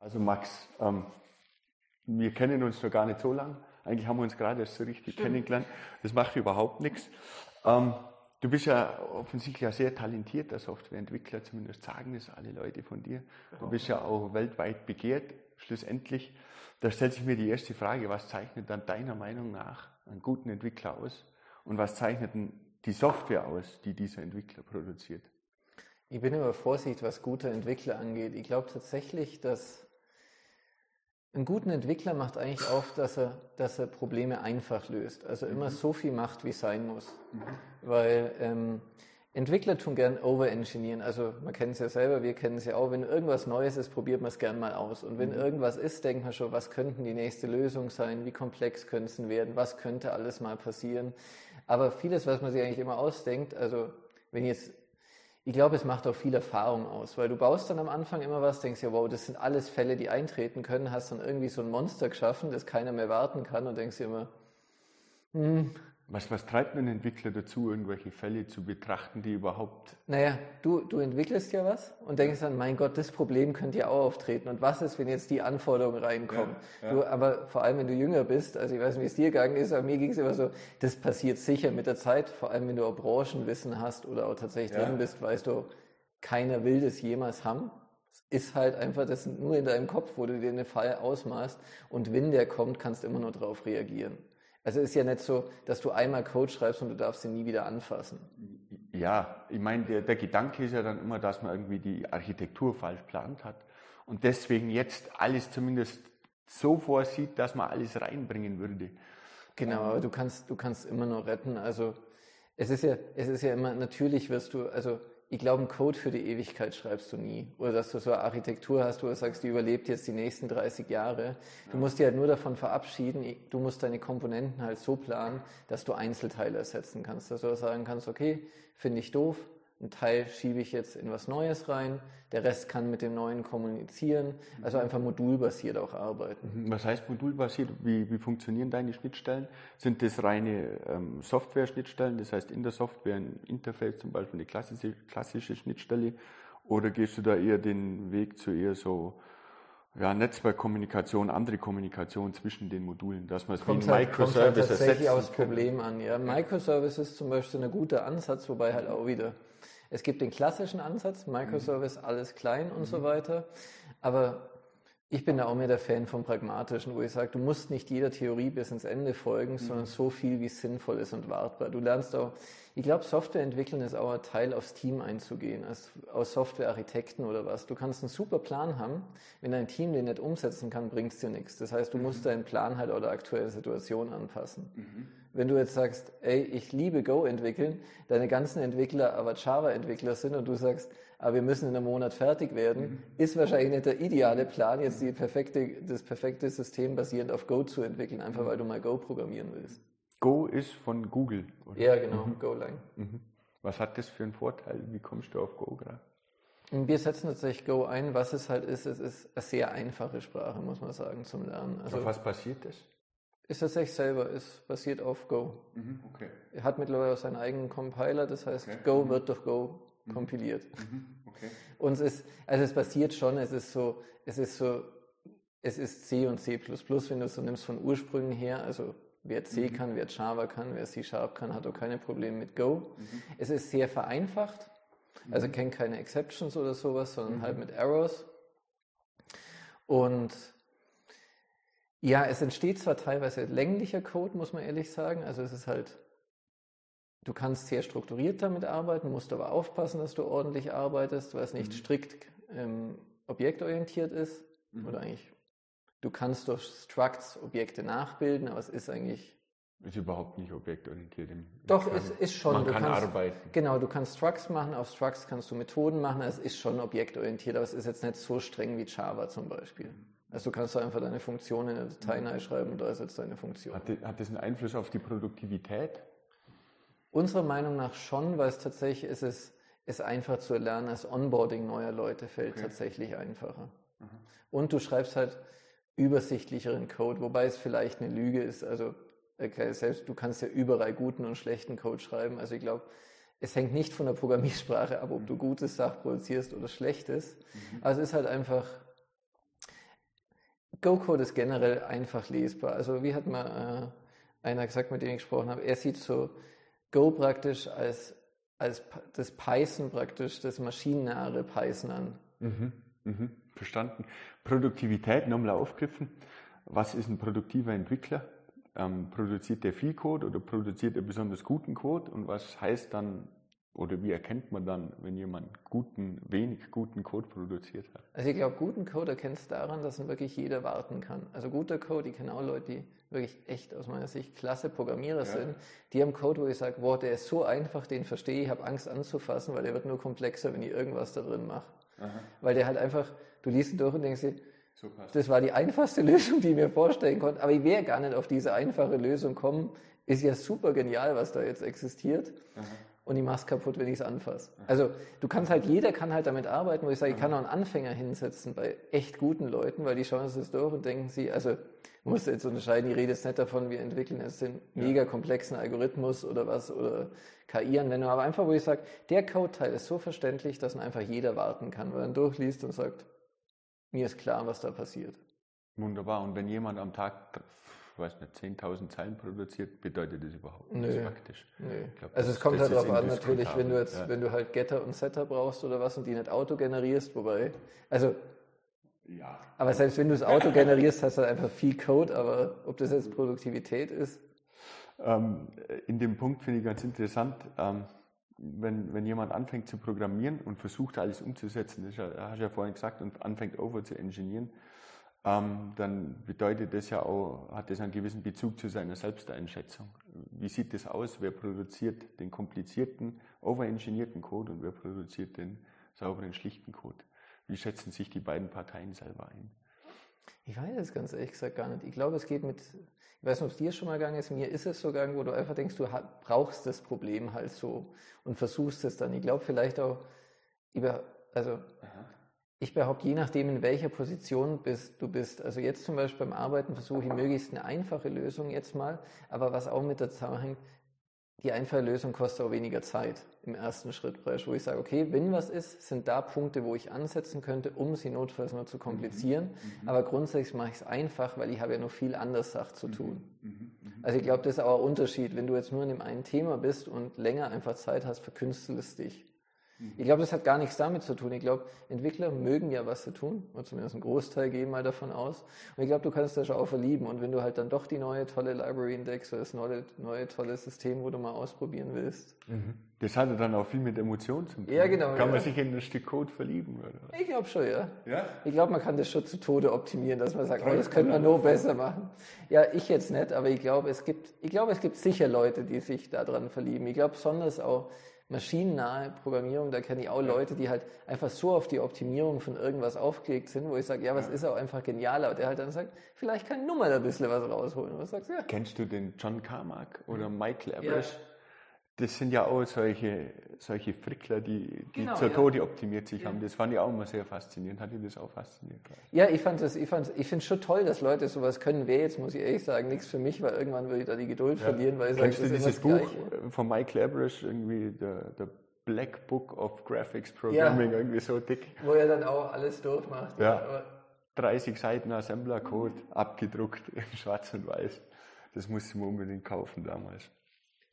Also Max, ähm, wir kennen uns noch gar nicht so lang. Eigentlich haben wir uns gerade erst so richtig Stimmt. kennengelernt. Das macht überhaupt nichts. Ähm, du bist ja offensichtlich ein sehr talentierter Softwareentwickler, zumindest sagen das alle Leute von dir. Du bist ja auch weltweit begehrt, schlussendlich. Da stellt sich mir die erste Frage, was zeichnet dann deiner Meinung nach einen guten Entwickler aus? Und was zeichnet die Software aus, die dieser Entwickler produziert? Ich bin immer vorsichtig, was gute Entwickler angeht. Ich glaube tatsächlich, dass ein guter Entwickler macht eigentlich auf, dass er, dass er Probleme einfach löst. Also immer mhm. so viel macht, wie sein muss. Mhm. Weil ähm, Entwickler tun gern overengineeren. Also man kennt es ja selber, wir kennen es ja auch. Wenn irgendwas Neues ist, probiert man es gern mal aus. Und wenn mhm. irgendwas ist, denkt man schon, was könnten die nächste Lösung sein? Wie komplex könnte es werden? Was könnte alles mal passieren? Aber vieles, was man sich eigentlich immer ausdenkt, also wenn jetzt ich glaube, es macht auch viel Erfahrung aus, weil du baust dann am Anfang immer was, denkst ja, wow, das sind alles Fälle, die eintreten können, hast dann irgendwie so ein Monster geschaffen, das keiner mehr warten kann und denkst dir immer, hm, was, was treibt einen Entwickler dazu, irgendwelche Fälle zu betrachten, die überhaupt. Naja, du, du entwickelst ja was und denkst dann, mein Gott, das Problem könnte ja auch auftreten. Und was ist, wenn jetzt die Anforderungen reinkommen? Ja, ja. Du, aber vor allem, wenn du jünger bist, also ich weiß nicht, wie es dir gegangen ist, aber mir ging es immer so, das passiert sicher mit der Zeit, vor allem wenn du auch Branchenwissen hast oder auch tatsächlich ja. drin bist, weißt du, keiner will das jemals haben. Es ist halt einfach, das nur in deinem Kopf, wo du dir einen Fall ausmalst und wenn der kommt, kannst du immer nur darauf reagieren. Also es ist ja nicht so, dass du einmal Code schreibst und du darfst ihn nie wieder anfassen. Ja, ich meine, der, der Gedanke ist ja dann immer, dass man irgendwie die Architektur falsch plant hat und deswegen jetzt alles zumindest so vorsieht, dass man alles reinbringen würde. Genau, aber du kannst, du kannst immer nur retten. Also es ist ja, es ist ja immer, natürlich wirst du, also ich glaube, einen Code für die Ewigkeit schreibst du nie. Oder dass du so eine Architektur hast, wo du sagst, die überlebt jetzt die nächsten 30 Jahre. Du musst dich halt nur davon verabschieden, du musst deine Komponenten halt so planen, dass du Einzelteile ersetzen kannst. Dass du sagen kannst, okay, finde ich doof, ein Teil schiebe ich jetzt in was Neues rein, der Rest kann mit dem Neuen kommunizieren, also mhm. einfach modulbasiert auch arbeiten. Mhm. Was heißt modulbasiert? Wie, wie funktionieren deine Schnittstellen? Sind das reine ähm, Software-Schnittstellen, das heißt in der Software ein Interface, zum Beispiel eine klassische, klassische Schnittstelle, oder gehst du da eher den Weg zu eher so ja, Netzwerkkommunikation, andere Kommunikation zwischen den Modulen, dass man es wie ein halt, Microservice kommt halt tatsächlich aufs Problem an. Ja. Microservice ist zum Beispiel ein guter Ansatz, wobei halt auch wieder es gibt den klassischen Ansatz, Microservice, mhm. alles klein und mhm. so weiter. Aber ich bin da auch mehr der Fan vom Pragmatischen, wo ich sage, du musst nicht jeder Theorie bis ins Ende folgen, mhm. sondern so viel, wie es sinnvoll ist und wartbar. Du lernst auch, ich glaube, Software entwickeln ist auch ein Teil, aufs Team einzugehen, als, aus Softwarearchitekten oder was. Du kannst einen super Plan haben, wenn dein Team den nicht umsetzen kann, bringt es dir nichts. Das heißt, du mhm. musst deinen Plan halt auch der aktuellen Situation anpassen. Mhm. Wenn du jetzt sagst, ey, ich liebe Go entwickeln, deine ganzen Entwickler aber Java-Entwickler sind und du sagst, aber wir müssen in einem Monat fertig werden, mhm. ist wahrscheinlich nicht der ideale Plan, jetzt die perfekte, das perfekte System basierend auf Go zu entwickeln, einfach weil du mal Go programmieren willst. Go ist von Google, oder? Ja, genau, mhm. Golang. Mhm. Was hat das für einen Vorteil? Wie kommst du auf Go gerade? Wir setzen tatsächlich Go ein. Was es halt ist, es ist eine sehr einfache Sprache, muss man sagen, zum Lernen. Also, was passiert das? Ist tatsächlich selber, ist basiert auf Go. Mhm, okay. Er hat mittlerweile auch seinen eigenen Compiler, das heißt, okay. Go mhm. wird durch Go mhm. kompiliert. Mhm. Okay. Und es ist, also es passiert schon, es ist so, es ist so, es ist C und C++, wenn du es so nimmst von Ursprüngen her, also wer C mhm. kann, wer Java kann, wer C Sharp kann, hat auch keine Probleme mit Go. Mhm. Es ist sehr vereinfacht, also kennt keine Exceptions oder sowas, sondern halt mit Errors. Und ja, es entsteht zwar teilweise länglicher Code, muss man ehrlich sagen. Also es ist halt, du kannst sehr strukturiert damit arbeiten, musst aber aufpassen, dass du ordentlich arbeitest, weil es nicht mhm. strikt ähm, objektorientiert ist. Mhm. Oder eigentlich, du kannst durch Structs Objekte nachbilden, aber es ist eigentlich ist überhaupt nicht objektorientiert. Im, Doch, es ist schon. Man du kann kannst, arbeiten. Genau, du kannst Structs machen, auf Structs kannst du Methoden machen, es ist schon objektorientiert, aber es ist jetzt nicht so streng wie Java zum Beispiel. Mhm. Also du kannst einfach deine Funktion in eine Datei mhm. schreiben und da ist jetzt deine Funktion. Hat, hat das einen Einfluss auf die Produktivität? Unserer Meinung nach schon, weil es tatsächlich ist, es ist einfach zu erlernen. Das Onboarding neuer Leute fällt okay. tatsächlich einfacher. Mhm. Und du schreibst halt übersichtlicheren Code, wobei es vielleicht eine Lüge ist. Also okay, selbst du kannst ja überall guten und schlechten Code schreiben. Also ich glaube, es hängt nicht von der Programmiersprache ab, ob du mhm. gutes Sach produzierst oder schlechtes. Mhm. Also es ist halt einfach Go-Code ist generell einfach lesbar. Also wie hat mal äh, einer gesagt, mit dem ich gesprochen habe, er sieht so Go praktisch als, als das Python praktisch, das maschinennahe Python an. Mhm, mhm, verstanden. Produktivität nochmal aufgriffen. Was ist ein produktiver Entwickler? Ähm, produziert der viel Code oder produziert er besonders guten Code? Und was heißt dann oder wie erkennt man dann, wenn jemand guten, wenig guten Code produziert hat? Also ich glaube, guten Code erkennst du daran, dass ihn wirklich jeder warten kann. Also guter Code, ich kenne auch Leute, die wirklich echt aus meiner Sicht klasse Programmierer ja. sind, die haben Code, wo ich sage, wow, der ist so einfach, den verstehe ich, habe Angst anzufassen, weil der wird nur komplexer, wenn ich irgendwas da drin mache. Weil der halt einfach, du liest ihn durch und denkst dir, so das war die einfachste Lösung, die ich mir vorstellen konnte, aber ich wäre gar nicht auf diese einfache Lösung kommen. Ist ja super genial, was da jetzt existiert. Aha und ich mach's kaputt, wenn ich es anfasse. Also du kannst halt, jeder kann halt damit arbeiten, wo ich sage, ich kann auch einen Anfänger hinsetzen bei echt guten Leuten, weil die schauen sich das durch und denken sie, also man muss jetzt unterscheiden, ich rede jetzt nicht davon, wir entwickeln jetzt den mega komplexen Algorithmus oder was oder KI-Anwendung, aber einfach, wo ich sage, der Code-Teil ist so verständlich, dass ihn einfach jeder warten kann, weil er durchliest und sagt, mir ist klar, was da passiert. Wunderbar. Und wenn jemand am Tag weiß nicht, 10.000 Zeilen produziert, bedeutet das überhaupt nichts Nö. praktisch. Glaub, also es kommt halt darauf an, natürlich, wenn du jetzt, ja. wenn du halt Getter und Setter brauchst oder was und die nicht Auto generierst, wobei, also ja. Aber selbst wenn du das Auto generierst, hast du halt einfach viel Code, aber ob das jetzt Produktivität ist? Ähm, in dem Punkt finde ich ganz interessant, ähm, wenn, wenn jemand anfängt zu programmieren und versucht alles umzusetzen, das hast du ja vorhin gesagt, und anfängt over zu engineeren, ähm, dann bedeutet das ja auch, hat das einen gewissen Bezug zu seiner Selbsteinschätzung. Wie sieht das aus? Wer produziert den komplizierten, overengineerten Code und wer produziert den sauberen, schlichten Code? Wie schätzen sich die beiden Parteien selber ein? Ich weiß es ganz ehrlich gesagt gar nicht. Ich glaube, es geht mit, ich weiß nicht, ob es dir schon mal gegangen ist, mir ist es so gegangen, wo du einfach denkst, du brauchst das Problem halt so und versuchst es dann. Ich glaube vielleicht auch über, also Aha ich behaupte, je nachdem, in welcher Position bist, du bist. Also jetzt zum Beispiel beim Arbeiten versuche ich möglichst eine einfache Lösung jetzt mal, aber was auch mit der zusammenhängt, die einfache Lösung kostet auch weniger Zeit im ersten Schritt, wo ich sage, okay, wenn was ist, sind da Punkte, wo ich ansetzen könnte, um sie notfalls nur zu komplizieren. Mhm. mhm. Aber grundsätzlich mache ich es einfach, weil ich habe ja noch viel anderes Sachen zu tun. Mhm. mhm. Mhm. Also ich glaube, das ist auch ein Unterschied. Wenn du jetzt nur in dem einen Thema bist und länger einfach Zeit hast, verkünstelst dich. Ich glaube, das hat gar nichts damit zu tun. Ich glaube, Entwickler mögen ja was zu tun, oder zumindest ein Großteil gehen mal davon aus. Und ich glaube, du kannst das schon auch verlieben. Und wenn du halt dann doch die neue tolle Library entdeckst oder das neue, neue tolle System, wo du mal ausprobieren willst. Mhm. Das hat ja dann auch viel mit Emotionen zu tun. Ja, genau. Kann ja. man sich in ein Stück Code verlieben? Oder? Ich glaube schon, ja. ja? Ich glaube, man kann das schon zu Tode optimieren, dass man sagt, oh, das könnte man nur besser machen. Ja, ich jetzt nicht, aber ich glaube, es gibt, ich glaube, es gibt sicher Leute, die sich daran verlieben. Ich glaube besonders auch, maschinennahe Programmierung, da kenne ich auch Leute, die halt einfach so auf die Optimierung von irgendwas aufgelegt sind, wo ich sage, ja, was ist auch einfach genialer? Und der halt dann sagt, vielleicht kann nur mal ein bisschen was rausholen. Und sagst, ja. Kennst du den John Carmack oder Michael Average? Ja. Das sind ja auch solche, solche Frickler, die, die genau, zur ja. Tode optimiert sich ja. haben. Das fand ich auch immer sehr faszinierend. Hat dich das auch fasziniert? Ja, ich fand das, ich fand, ich finde es schon toll, dass Leute sowas können. Wäre jetzt, muss ich ehrlich sagen, nichts für mich, weil irgendwann würde ich da die Geduld ja. verlieren, weil ich sage, das du dieses Buch Gleiche. von Mike Labridge, irgendwie, der, der Black Book of Graphics Programming, irgendwie so dick. Wo er dann auch alles durchmacht. Ja. 30 Seiten Assembler-Code, abgedruckt in schwarz und weiß. Das musste man unbedingt kaufen damals.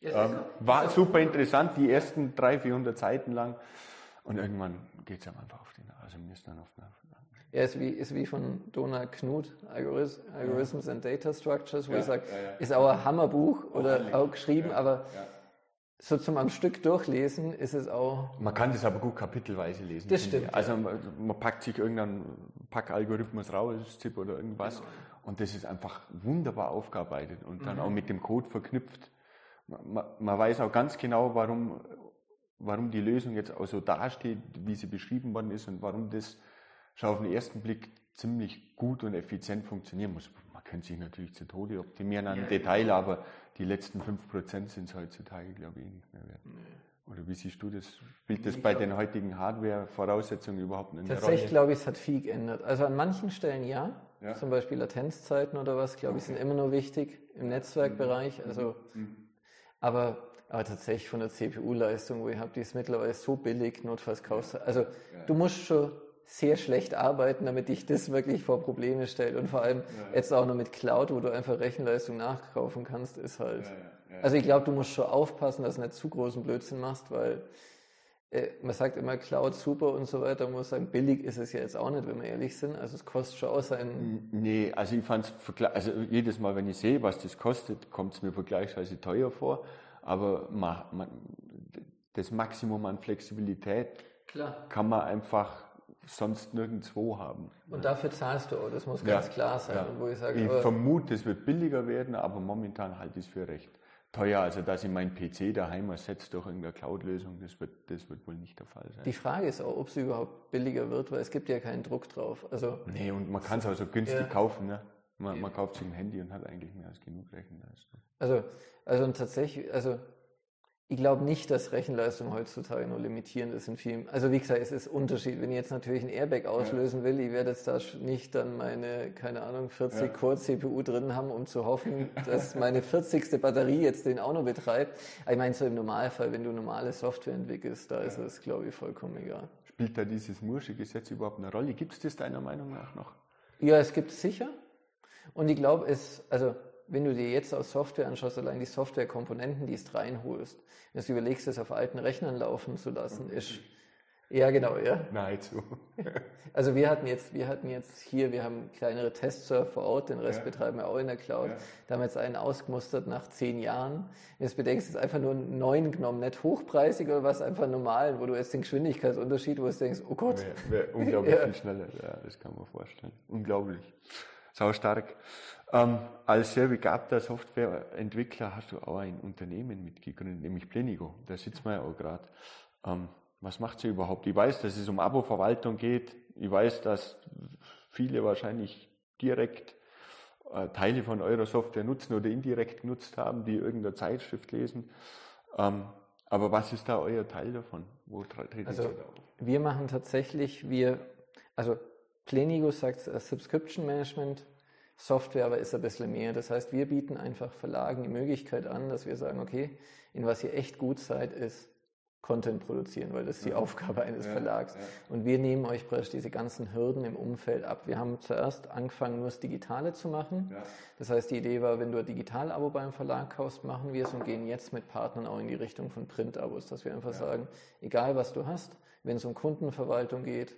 Ähm, war super interessant, die ersten 300, 400 Seiten lang. Und irgendwann geht es einfach auf die Nase. Mir ist dann auf ja, ist wie, ist wie von Donald Knuth, Algorith Algorithms ja. and Data Structures, wo ja, ich sage, ja, ist auch ein Hammerbuch oder auch, auch geschrieben, aber so zum am Stück durchlesen ist es auch. Man kann das aber gut kapitelweise lesen. Das stimmt. Also man, man, packt sich irgendeinen Packalgorithmus raus, ZIP oder irgendwas, genau. und das ist einfach wunderbar aufgearbeitet und dann mhm. auch mit dem Code verknüpft man, man weiß auch ganz genau, warum, warum die Lösung jetzt auch so dasteht, wie sie beschrieben worden ist und warum das schon auf den ersten Blick ziemlich gut und effizient funktionieren muss. Man könnte sich natürlich zu Tode optimieren an ja, Detail, aber die letzten 5% sind es heutzutage, glaube ich, eh nicht mehr wert. Nee. Oder wie siehst du das? Spielt das ich bei den heutigen Hardware-Voraussetzungen überhaupt eine Rolle? Tatsächlich glaube ich, es hat viel geändert. Also an manchen Stellen ja, ja. zum Beispiel Latenzzeiten oder was, glaube okay. ich, sind immer nur wichtig im Netzwerkbereich. Also mhm. Aber, aber tatsächlich von der CPU-Leistung, wo ich habe, die ist mittlerweile so billig, notfalls kaufst du. Also ja. du musst schon sehr schlecht arbeiten, damit dich das wirklich vor Probleme stellt. Und vor allem ja, jetzt auch noch mit Cloud, wo du einfach Rechenleistung nachkaufen kannst, ist halt. Also ich glaube, du musst schon aufpassen, dass du nicht zu großen Blödsinn machst, weil man sagt immer Cloud super und so weiter. Man muss sagen, billig ist es ja jetzt auch nicht, wenn wir ehrlich sind. Also es kostet schon auch sein. Nee, also ich fand es, also jedes Mal, wenn ich sehe, was das kostet, kommt es mir vergleichsweise teuer vor. Aber man, man, das Maximum an Flexibilität Klar. kann man einfach sonst nirgendwo haben. Und dafür zahlst du auch, das muss ganz ja, klar sein. Ja. Wo ich sage, ich vermute, es wird billiger werden, aber momentan halte ich es für recht teuer. Also dass ich meinen PC daheim ersetze durch irgendeine Cloud-Lösung, das wird, das wird wohl nicht der Fall sein. Die Frage ist auch, ob es überhaupt billiger wird, weil es gibt ja keinen Druck drauf. Also, nee, und man kann es auch so günstig ja. kaufen. Ne? Man, man kauft sich ein Handy und hat eigentlich mehr als genug Rechenleistung. Also, also tatsächlich, also ich glaube nicht, dass Rechenleistung heutzutage nur limitierend ist in vielen. Also wie gesagt, es ist Unterschied. Wenn ich jetzt natürlich ein Airbag auslösen will, ich werde jetzt da nicht dann meine, keine Ahnung, 40 ja. Core CPU drin haben, um zu hoffen, dass meine 40. Batterie jetzt den auch noch betreibt. Aber ich meine, so im Normalfall, wenn du normale Software entwickelst, da ja. ist es, glaube ich, vollkommen egal. Spielt da dieses Mursche-Gesetz überhaupt eine Rolle? Gibt es das deiner Meinung nach noch? Ja, es gibt es sicher. Und ich glaube, es, also wenn du dir jetzt aus Software anschaust, allein die Softwarekomponenten, die es reinholst, wenn du überlegst, es auf alten Rechnern laufen zu lassen, ist ja genau, ja. Nahezu. Also wir hatten jetzt, wir hatten jetzt hier, wir haben kleinere Testserver vor Ort, den Rest ja. betreiben wir auch in der Cloud. Ja. Da haben wir jetzt einen ausgemustert nach zehn Jahren. Wenn du bedenkst, ist einfach nur einen neuen genommen, nicht hochpreisig oder was, einfach normal, wo du jetzt den Geschwindigkeitsunterschied, wo du denkst, oh Gott. Wäre wär unglaublich ja. viel schneller, ja, das kann man vorstellen. Unglaublich. Sau stark. Ähm, als sehr begabter Softwareentwickler hast du auch ein Unternehmen mitgegründet, nämlich Plenigo. Da sitzen wir ja auch gerade. Ähm, was macht sie überhaupt? Ich weiß, dass es um Abo-Verwaltung geht. Ich weiß, dass viele wahrscheinlich direkt äh, Teile von eurer Software nutzen oder indirekt genutzt haben, die irgendeine Zeitschrift lesen. Ähm, aber was ist da euer Teil davon? Wo treten also, Wir machen tatsächlich, wir, also Plenigo sagt äh, Subscription Management Software aber ist ein bisschen mehr. Das heißt, wir bieten einfach Verlagen die Möglichkeit an, dass wir sagen, okay, in was ihr echt gut seid, ist Content produzieren, weil das ist die mhm. Aufgabe eines ja, Verlags. Ja. Und wir nehmen euch praktisch diese ganzen Hürden im Umfeld ab. Wir haben zuerst angefangen, nur das Digitale zu machen. Ja. Das heißt, die Idee war, wenn du ein Digital-Abo beim Verlag kaufst, machen wir es und gehen jetzt mit Partnern auch in die Richtung von Print-Abos, dass wir einfach sagen, egal was du hast, wenn es um Kundenverwaltung geht,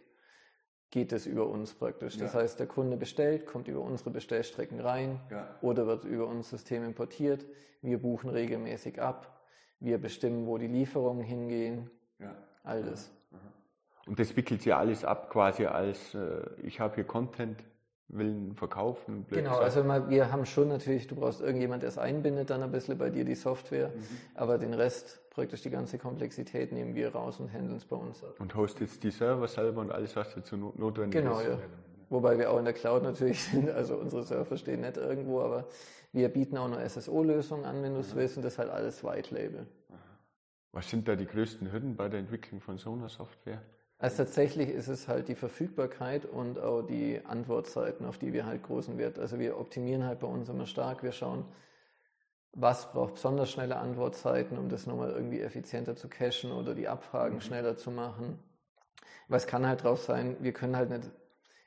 geht es über uns praktisch. Das ja. heißt, der Kunde bestellt, kommt über unsere Bestellstrecken rein ja. oder wird über unser System importiert. Wir buchen regelmäßig ab. Wir bestimmen, wo die Lieferungen hingehen. Ja. All das. Und das wickelt sie alles ab quasi als, äh, ich habe hier Content, will verkaufen. Genau, also mal, wir haben schon natürlich, du brauchst irgendjemand, der es einbindet, dann ein bisschen bei dir die Software, mhm. aber den Rest, praktisch die ganze Komplexität nehmen wir raus und handeln es bei uns. Und hostet die Server selber und alles, was dazu notwendig genau, ist. Genau, ja. Wobei wir auch in der Cloud natürlich sind, also unsere Server stehen nicht irgendwo, aber wir bieten auch noch SSO-Lösungen an, wenn du es mhm. willst, und das ist halt alles White Label. Was sind da die größten Hürden bei der Entwicklung von so einer Software? Also tatsächlich ist es halt die Verfügbarkeit und auch die Antwortzeiten, auf die wir halt großen Wert. Also wir optimieren halt bei uns immer stark. Wir schauen, was braucht besonders schnelle Antwortzeiten, um das nochmal irgendwie effizienter zu cachen oder die Abfragen mhm. schneller zu machen. Was kann halt drauf sein, wir können halt nicht,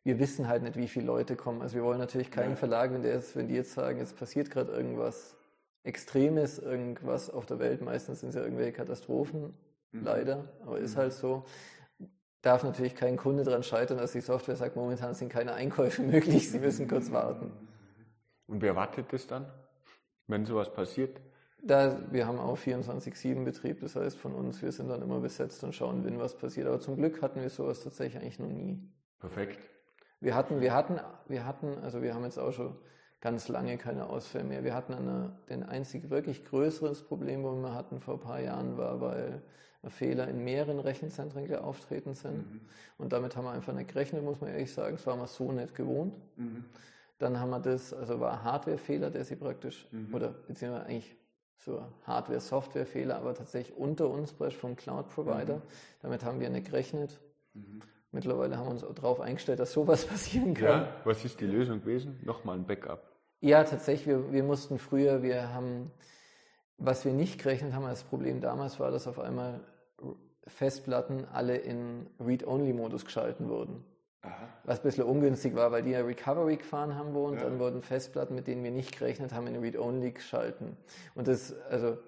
wir wissen halt nicht, wie viele Leute kommen. Also wir wollen natürlich keinen ja. Verlag, wenn, der jetzt, wenn die jetzt sagen, jetzt passiert gerade irgendwas Extremes, irgendwas auf der Welt, meistens sind es ja irgendwelche Katastrophen, mhm. leider, aber ist mhm. halt so darf natürlich kein Kunde daran scheitern, dass die Software sagt, momentan sind keine Einkäufe möglich, Sie müssen kurz warten. Und wer wartet das dann, wenn sowas passiert? Da, wir haben auch 24-7-Betrieb, das heißt von uns, wir sind dann immer besetzt und schauen, wenn was passiert. Aber zum Glück hatten wir sowas tatsächlich eigentlich noch nie. Perfekt. Wir hatten, wir hatten, wir hatten, also wir haben jetzt auch schon ganz lange keine Ausfälle mehr. Wir hatten eine, den einzig wirklich größeres Problem, wo wir hatten vor ein paar Jahren, war, weil Fehler in mehreren Rechenzentren auftreten sind. Mhm. Und damit haben wir einfach nicht gerechnet, muss man ehrlich sagen. Das war wir so nicht gewohnt. Mhm. Dann haben wir das, also war ein Hardware-Fehler, der sie praktisch, mhm. oder beziehungsweise eigentlich so Hardware-Software-Fehler, aber tatsächlich unter uns vom Cloud-Provider. Mhm. Damit haben wir nicht gerechnet. Mhm. Mittlerweile haben wir uns darauf eingestellt, dass sowas passieren kann. Ja, was ist die Lösung gewesen? Nochmal ein Backup. Ja, tatsächlich. Wir, wir mussten früher, wir haben, was wir nicht gerechnet haben als Problem damals war, dass auf einmal Festplatten alle in Read-Only-Modus geschalten wurden. Aha. Was ein bisschen ungünstig war, weil die ja Recovery gefahren haben wo und ja. dann wurden Festplatten, mit denen wir nicht gerechnet haben, in Read-Only geschalten. Und das, also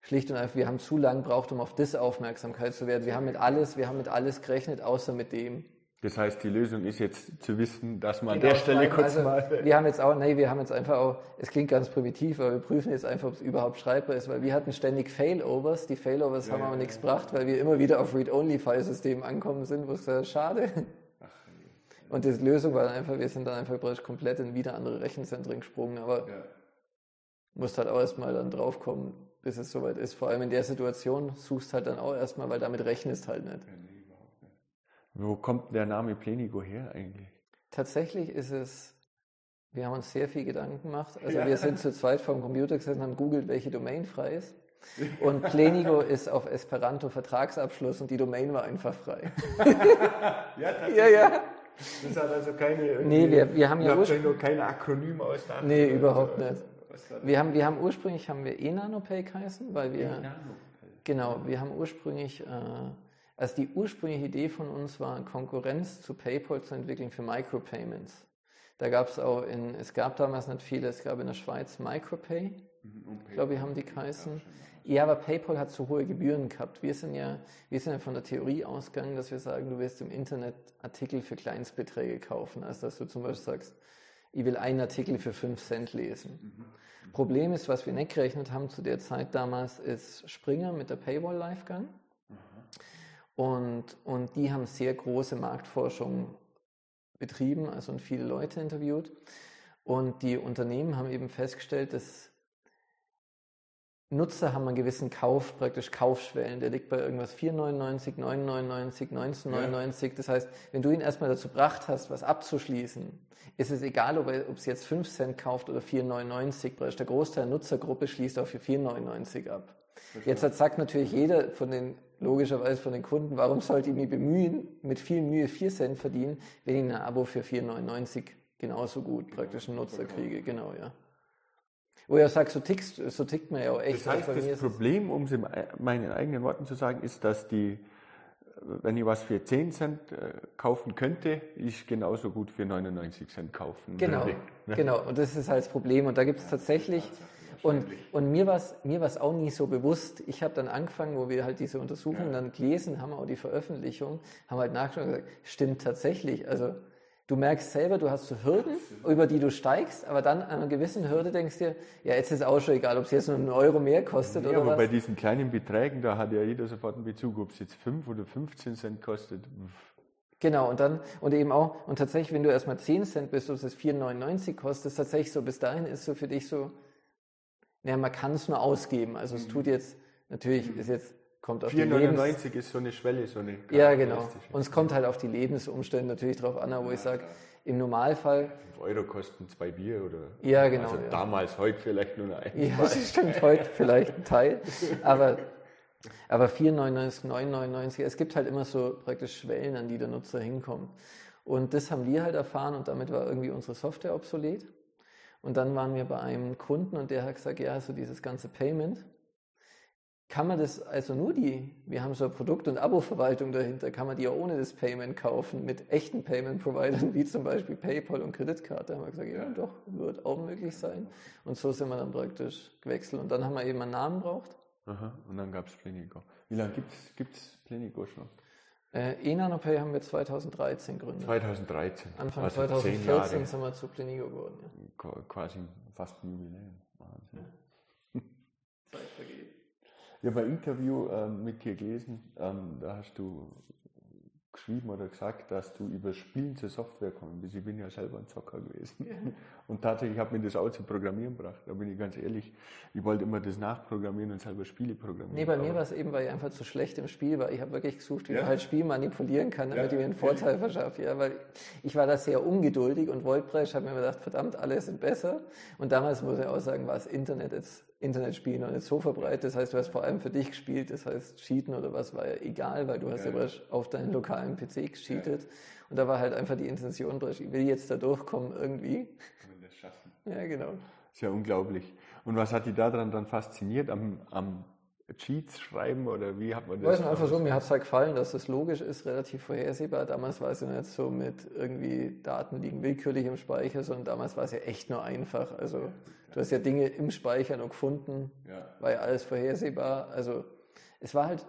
schlicht und einfach, wir haben zu lange gebraucht, um auf das Aufmerksamkeit zu werden. Wir haben mit alles, wir haben mit alles gerechnet, außer mit dem. Das heißt, die Lösung ist jetzt zu wissen, dass man genau, an der Stelle kurz also, mal. Wir haben jetzt auch, nee, wir haben jetzt einfach auch, es klingt ganz primitiv, aber wir prüfen jetzt einfach, ob es überhaupt schreibbar ist, weil wir hatten ständig Failovers. Die Failovers ja, haben aber ja, nichts gebracht, weil wir immer wieder auf Read-Only-File-Systemen ankommen sind, wo es äh, schade. Und die Lösung war dann einfach, wir sind dann einfach komplett in wieder andere Rechenzentren gesprungen, aber ja. musst halt auch erstmal dann draufkommen, bis es soweit ist. Vor allem in der Situation suchst halt dann auch erstmal, weil damit rechnest halt nicht. Wo kommt der Name Plenigo her eigentlich? Tatsächlich ist es, wir haben uns sehr viel Gedanken gemacht. Also ja. wir sind zu zweit vor dem Computer gesessen, haben googelt, welche Domain frei ist. Und Plenigo ist auf Esperanto Vertragsabschluss und die Domain war einfach frei. ja. Ja, ja. Das hat also keine. Nee, wir, wir haben ja ursprünglich kein Akronym aus Nee, überhaupt nicht. Wir haben, wir haben ursprünglich haben wir eNanoPay geheißen, weil wir. E genau, wir haben ursprünglich. Äh, also die ursprüngliche Idee von uns war, Konkurrenz zu PayPal zu entwickeln für Micropayments. Da gab es auch in, es gab damals nicht viele, es gab in der Schweiz Micropay. Mhm, ich glaube, wir haben die geheißen. Ja, aber PayPal hat so hohe Gebühren gehabt. Wir sind ja, wir sind ja von der Theorie ausgegangen, dass wir sagen, du wirst im Internet Artikel für Kleinstbeträge kaufen. Also dass du zum Beispiel sagst, ich will einen Artikel für 5 Cent lesen. Mhm. Problem ist, was wir nicht gerechnet haben zu der Zeit damals, ist Springer mit der Paywall live gegangen. Und, und die haben sehr große Marktforschung betrieben, also und viele Leute interviewt. Und die Unternehmen haben eben festgestellt, dass Nutzer haben einen gewissen Kauf, praktisch Kaufschwellen. Der liegt bei irgendwas 4,99, 9,99, 19,99. Ja. Das heißt, wenn du ihn erstmal dazu gebracht hast, was abzuschließen, ist es egal, ob er ob es jetzt 5 Cent kauft oder 4,99. Der Großteil der Nutzergruppe schließt auch für 4,99 ab. Jetzt sagt natürlich jeder von den logischerweise von den Kunden, warum sollte ich mich bemühen, mit viel Mühe 4 Cent verdienen, wenn ich ein Abo für 4,99 genauso gut praktisch einen Nutzer kriege. Genau, ja. Wo er sagt, so, tickst, so tickt man ja auch echt. Das heißt, das Problem, um es in meinen eigenen Worten zu sagen, ist, dass die, wenn ich was für 10 Cent äh, kaufen könnte, ich genauso gut für 99 Cent kaufen genau, würde. Ne? Genau, und das ist halt das Problem. Und da gibt es tatsächlich und, und mir war es mir war's auch nie so bewusst. Ich habe dann angefangen, wo wir halt diese Untersuchung dann gelesen haben, auch die Veröffentlichung, haben halt nachgeschaut und gesagt, stimmt tatsächlich. Also du merkst selber, du hast so Hürden, über die du steigst, aber dann an einer gewissen Hürde denkst du dir, ja, jetzt ist es auch schon egal, ob es jetzt nur einen Euro mehr kostet ja, oder aber was. bei diesen kleinen Beträgen, da hat ja jeder sofort einen Bezug, ob es jetzt 5 oder 15 Cent kostet. Genau, und dann, und eben auch, und tatsächlich, wenn du erstmal 10 Cent bist, ob es 4,99 kostet, ist tatsächlich so, bis dahin ist so für dich so, ja, man kann es nur ausgeben. Also es mhm. tut jetzt, natürlich ist jetzt, kommt auf 499 ist so eine Schwelle, so eine Ja, genau. Und es kommt halt auf die Lebensumstände natürlich drauf an, wo ja, ich sage, im Normalfall. 5 Euro kosten zwei Bier oder. Ja, genau. Also ja. damals, heute vielleicht nur ein. Ja, das stimmt, heute vielleicht ein Teil. Aber, aber 4,99, 9,99, es gibt halt immer so praktisch Schwellen, an die der Nutzer hinkommt. Und das haben wir halt erfahren und damit war irgendwie unsere Software obsolet. Und dann waren wir bei einem Kunden und der hat gesagt, ja, so dieses ganze Payment, kann man das also nur die, wir haben so eine Produkt- und Abo-Verwaltung dahinter, kann man die auch ohne das Payment kaufen mit echten Payment-Providern wie zum Beispiel PayPal und Kreditkarte. Da haben wir gesagt, ja doch, wird auch möglich sein. Und so sind wir dann praktisch gewechselt. Und dann haben wir eben einen Namen braucht. Aha, und dann gab es Plenico. Wie lange gibt es Plenico schon? Äh, eNanoPay haben wir 2013 gegründet. 2013. Anfang also 2014 sind wir zu Plenigo geworden. Ja. Quasi fast ein Jubiläum. Wahnsinn. Ja. Ich habe ein Interview ähm, mit dir gelesen, ähm, da hast du geschrieben oder gesagt, dass du über Spielen zur Software kommen bist. Ich bin ja selber ein Zocker gewesen. Ja. Und tatsächlich hat mir das auch zum Programmieren gebracht. Da bin ich ganz ehrlich. Ich wollte immer das nachprogrammieren und selber Spiele programmieren. Nee, bei mir war es eben, weil ich einfach zu schlecht im Spiel war. Ich habe wirklich gesucht, wie ja. man halt Spiel manipulieren kann, damit ja. ich mir einen Vorteil verschaffe. Ja, weil ich war da sehr ungeduldig und ich habe mir gedacht, verdammt, alle sind besser. Und damals muss ich auch sagen, war das Internet jetzt Internetspielen noch nicht so verbreitet. Das heißt, du hast vor allem für dich gespielt. Das heißt, Cheaten oder was war ja egal, weil du hast ja, ja auf deinen lokalen PC gecheatet. Ja. Und da war halt einfach die Intention, ich will jetzt da durchkommen irgendwie. Kann das schaffen. Ja, genau. Ist ja unglaublich. Und was hat die daran dann fasziniert am, am Cheats schreiben oder wie hat man das? Weiß nicht, einfach so, mir hat es halt gefallen, dass es logisch ist, relativ vorhersehbar. Damals war es ja nicht so mit irgendwie Daten liegen willkürlich im Speicher, sondern damals war es ja echt nur einfach. Also du hast ja Dinge im Speicher noch gefunden, ja. war ja alles vorhersehbar. Also es war halt,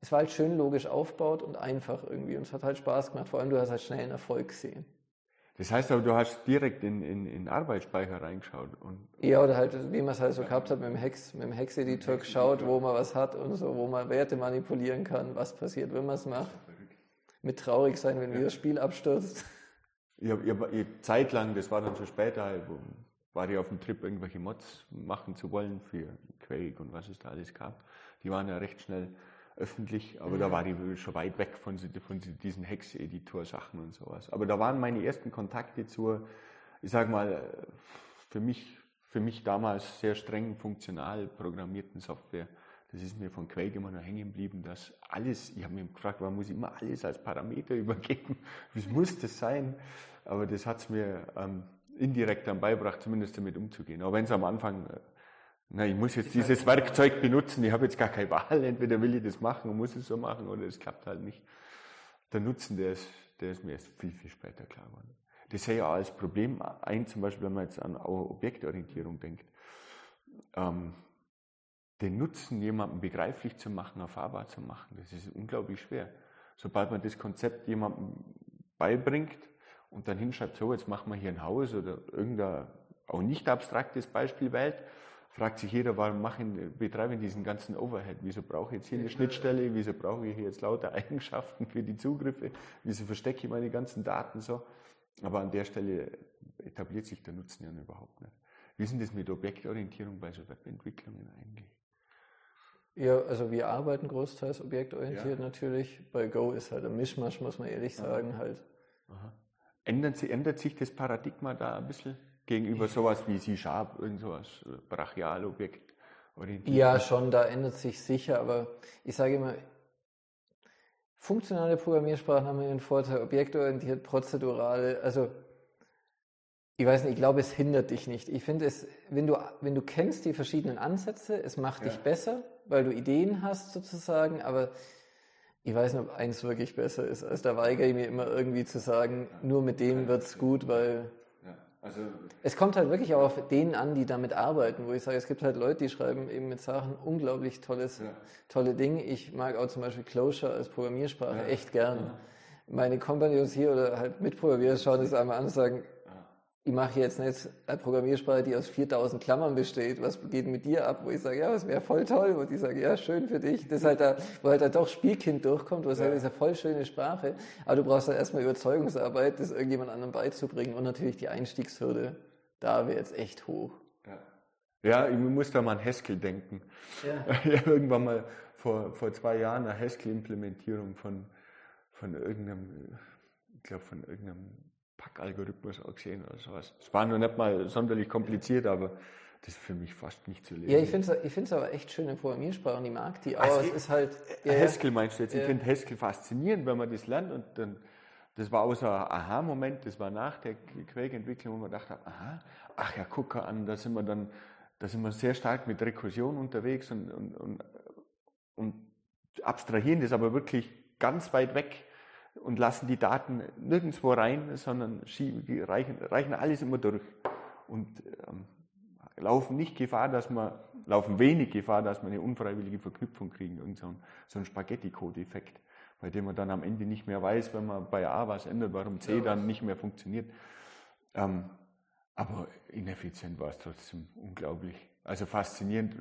es war halt schön logisch aufgebaut und einfach irgendwie und es hat halt Spaß gemacht. Vor allem du hast halt schnell einen Erfolg gesehen. Das heißt aber, du hast direkt in, in, in Arbeitsspeicher reingeschaut. Und ja, oder halt, wie man es halt so gehabt hat, mit dem Hex, mit dem Hex-Editor geschaut, wo man was hat und so, wo man Werte manipulieren kann, was passiert, wenn man es macht. Mit traurig sein, wenn ja. das Spiel abstürzt. Ich habe hab, zeitlang, das war dann schon später, war ich auf dem Trip, irgendwelche Mods machen zu wollen für Quake und was es da alles gab. Die waren ja recht schnell öffentlich, aber mhm. da war die schon weit weg von, von diesen Hex-Editor-Sachen und sowas. Aber da waren meine ersten Kontakte zur, ich sag mal, für mich, für mich damals sehr streng funktional programmierten Software. Das ist mir von Quake immer noch hängen geblieben, dass alles, ich habe mich gefragt, warum muss ich immer alles als Parameter übergeben? Wie muss das sein? Aber das hat es mir ähm, indirekt dann beigebracht, zumindest damit umzugehen. Auch wenn es am Anfang äh, na, ich muss jetzt dieses Werkzeug benutzen, ich habe jetzt gar keine Wahl, entweder will ich das machen und muss es so machen oder es klappt halt nicht. Der Nutzen, der ist, der ist mir erst viel, viel später klar geworden. Das sehe ich auch als Problem ein, zum Beispiel, wenn man jetzt an Objektorientierung denkt. Ähm, den Nutzen jemandem begreiflich zu machen, erfahrbar zu machen, das ist unglaublich schwer. Sobald man das Konzept jemandem beibringt und dann hinschreibt, so, jetzt machen wir hier ein Haus oder irgendein auch nicht abstraktes Beispiel wählt, fragt sich jeder, warum machen, betreiben diesen ganzen Overhead? Wieso brauche ich jetzt hier eine Schnittstelle? Wieso brauche ich hier jetzt lauter Eigenschaften für die Zugriffe? Wieso verstecke ich meine ganzen Daten so? Aber an der Stelle etabliert sich der Nutzen ja überhaupt nicht. Wie ist denn das mit Objektorientierung bei so Webentwicklungen eigentlich? Ja, also wir arbeiten großteils objektorientiert ja. natürlich. Bei Go ist halt ein Mischmasch, muss man ehrlich sagen, Aha. halt. Aha. Ändert, ändert sich das Paradigma da ein bisschen? gegenüber sowas wie C-Sharp, irgend sowas äh, Brachialobjekt? Ja, schon, da ändert sich sicher, aber ich sage immer, funktionale Programmiersprachen haben einen Vorteil, objektorientiert, prozedurale, also ich weiß nicht, ich glaube, es hindert dich nicht. Ich finde es, wenn du, wenn du kennst die verschiedenen Ansätze, es macht ja. dich besser, weil du Ideen hast sozusagen, aber ich weiß nicht, ob eins wirklich besser ist. Also da weigere ich mir immer irgendwie zu sagen, nur mit dem wird es gut, weil also es kommt halt wirklich auch auf denen an, die damit arbeiten, wo ich sage, es gibt halt Leute, die schreiben eben mit Sachen unglaublich tolles, ja. tolle Dinge. Ich mag auch zum Beispiel Closure als Programmiersprache ja. echt gern. Meine Kompagnons hier oder halt Mitprogrammierer schauen das einmal an und sagen, ich mache jetzt nicht eine Programmiersprache, die aus 4000 Klammern besteht. Was geht mit dir ab? Wo ich sage, ja, das wäre voll toll. Wo die sagen, ja, schön für dich. Das ist halt da, wo halt da doch Spielkind durchkommt, wo ich ja. sage, das ist eine voll schöne Sprache. Aber du brauchst dann erstmal Überzeugungsarbeit, das irgendjemand anderem beizubringen. Und natürlich die Einstiegshürde, da wäre jetzt echt hoch. Ja. Ja, ich muss da mal an Haskell denken. Ja. Ich habe irgendwann mal vor, vor zwei Jahren eine Haskell-Implementierung von, von irgendeinem, ich glaube, von irgendeinem Packalgorithmus auch gesehen oder sowas. Es war noch nicht mal sonderlich kompliziert, aber das ist für mich fast nicht zu lesen. Ja, ich finde es ich aber echt schöne Programmiersprachen, ich mag die, aber also, es ist halt... Ja, Haskell meinst du jetzt? Ja. Ich finde Haskell faszinierend, wenn man das lernt und dann, das war auch so ein Aha-Moment, das war nach der Quake-Entwicklung, wo man dachte, aha, ach ja, guck an, da sind wir dann, da sind wir sehr stark mit Rekursion unterwegs und, und, und, und abstrahieren das aber wirklich ganz weit weg und lassen die Daten nirgendwo rein, sondern die reichen, reichen alles immer durch und ähm, laufen nicht Gefahr, dass man, laufen wenig Gefahr, dass man eine unfreiwillige Verknüpfung kriegen, irgend so ein, so ein Spaghetti-Code-Effekt, bei dem man dann am Ende nicht mehr weiß, wenn man bei A was ändert, warum C dann nicht mehr funktioniert. Ähm, aber ineffizient war es trotzdem unglaublich. Also faszinierend,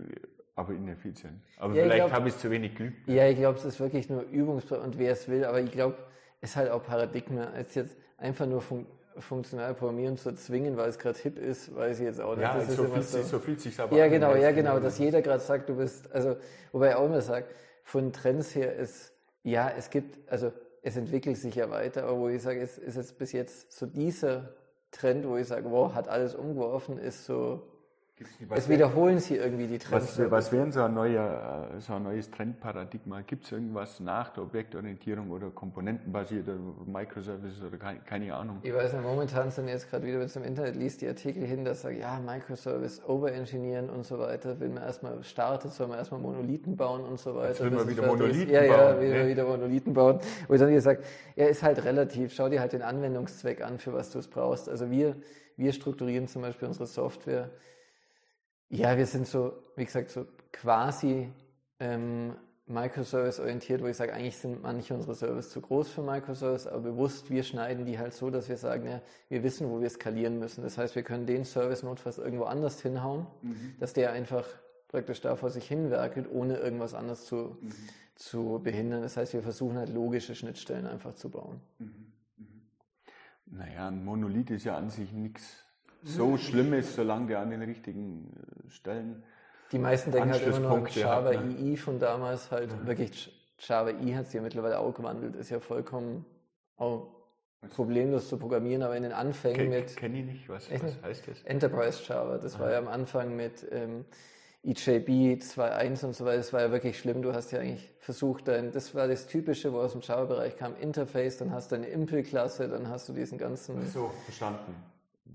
aber ineffizient. Aber ja, vielleicht habe ich es zu wenig geübt. Ja, ich glaube, es ist wirklich nur Übungsproblem und wer es will, aber ich glaube, ist halt auch Paradigma, als jetzt einfach nur fun funktional programmieren zu zwingen, weil es gerade hip ist, weiß ich jetzt auch nicht. Ja, das so, fühlt so, sich, so fühlt sich aber Ja, genau, ja, genau, dass jeder gerade sagt, du bist, also, wobei auch immer sagt, von Trends her ist, ja, es gibt, also, es entwickelt sich ja weiter, aber wo ich sage, es ist jetzt bis jetzt so dieser Trend, wo ich sage, wow, hat alles umgeworfen, ist so, es wiederholen sie irgendwie die Trends. Was, was wäre so ein, neuer, so ein neues Trendparadigma? Gibt es irgendwas nach der Objektorientierung oder komponentenbasierte Microservices oder keine, keine, Ahnung? Ich weiß nicht, momentan sind jetzt gerade wieder, wenn du im Internet liest, die Artikel hin, dass sagen, ja, Microservice overengineeren und so weiter. Wenn man erstmal startet, soll man erstmal Monolithen bauen und so weiter. Jetzt will man wieder Monolithen ja, bauen. Ja, wieder, wieder Monolithen bauen. Wo ich dann gesagt, ja, ist halt relativ. Schau dir halt den Anwendungszweck an, für was du es brauchst. Also wir, wir strukturieren zum Beispiel unsere Software ja, wir sind so, wie gesagt, so quasi ähm, Microservice-orientiert, wo ich sage, eigentlich sind manche unserer Services zu groß für Microservice, aber bewusst, wir schneiden die halt so, dass wir sagen, ja, wir wissen, wo wir skalieren müssen. Das heißt, wir können den Service notfalls irgendwo anders hinhauen, mhm. dass der einfach praktisch da vor sich hinwerkelt, ohne irgendwas anderes zu, mhm. zu behindern. Das heißt, wir versuchen halt logische Schnittstellen einfach zu bauen. Mhm. mhm. Naja, ein Monolith ist ja an sich nichts so schlimm ist, solange der an den richtigen äh, Stellen. Die meisten denken halt immer an Java hat, ne? EE von damals, halt mhm. wirklich Java EE hat sich ja mittlerweile auch gewandelt, ist ja vollkommen auch problemlos zu programmieren, aber in den Anfängen Ken, mit. Kenne ich nicht, was, was heißt das? Enterprise Java, das Aha. war ja am Anfang mit ähm, EJB 2.1 und so weiter, das war ja wirklich schlimm. Du hast ja eigentlich versucht, dein, das war das Typische, wo aus dem Java-Bereich kam, Interface, dann hast du eine Impel-Klasse, dann hast du diesen ganzen. So, verstanden.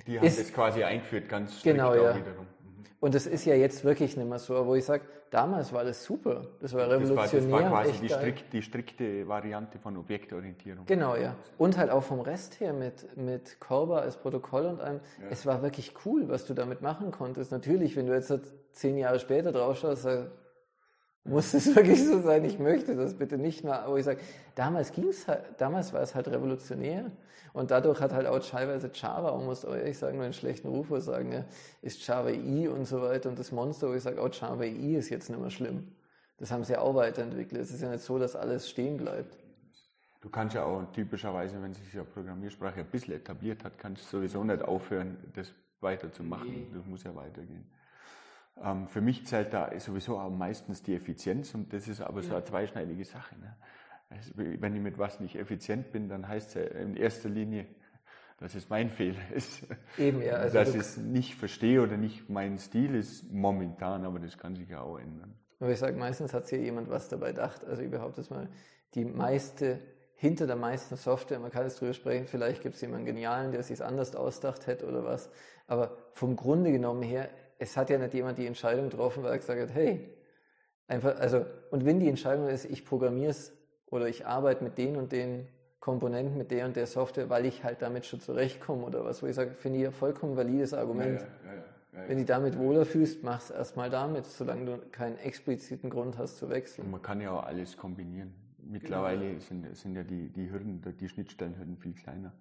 Die haben ist, das quasi eingeführt, ganz genau, ja. wiederum. Mhm. Und das ist ja jetzt wirklich nicht mehr so, wo ich sage, damals war das super, das war revolutionär. Das war, das war quasi die, strikt, die, strikte Variante von Objektorientierung. Genau, ja. Und halt auch vom Rest her mit, mit Corba als Protokoll und allem. Ja. Es war wirklich cool, was du damit machen konntest. Natürlich, wenn du jetzt zehn Jahre später drauf schaust, muss es wirklich so sein, ich möchte das bitte nicht mehr. Aber ich sage, damals ging's halt, damals war es halt revolutionär. Und dadurch hat halt auch teilweise Java, auch muss ich sagen, nur einen schlechten Ruf, sagen, ja, ist Java I und so weiter und das Monster, wo ich sage, auch Java I ist jetzt nicht mehr schlimm. Das haben sie auch weiterentwickelt. Es ist ja nicht so, dass alles stehen bleibt. Du kannst ja auch typischerweise, wenn sich ja Programmiersprache ein bisschen etabliert hat, kannst du sowieso nicht aufhören, das weiterzumachen. Nee. Das muss ja weitergehen. Ähm, für mich zählt da sowieso auch meistens die Effizienz und das ist aber so eine zweischneidige Sache. Ne? Also, wenn ich mit was nicht effizient bin, dann heißt es ja in erster Linie, dass es mein Fehler ist. Eben, ja. Also dass ich es nicht verstehe oder nicht mein Stil ist momentan, aber das kann sich ja auch ändern. Aber ich sage, meistens hat sich jemand was dabei gedacht. Also ich behaupte es mal, die meiste, hinter der meisten Software, man kann es drüber sprechen, vielleicht gibt es jemanden Genialen, der sich es anders ausdacht hätte oder was. Aber vom Grunde genommen her es hat ja nicht jemand die Entscheidung getroffen, weil er gesagt hat, hey, einfach, also, und wenn die Entscheidung ist, ich programmiere es oder ich arbeite mit den und den Komponenten, mit der und der Software, weil ich halt damit schon zurechtkomme oder was, wo ich sage, finde ich ein vollkommen valides Argument. Ja, ja, ja, wenn du damit wohler fühlst, mach es erstmal damit, solange du keinen expliziten Grund hast zu wechseln. Und man kann ja auch alles kombinieren. Mittlerweile genau. sind, sind ja die, die Hürden, die Schnittstellenhürden viel kleiner.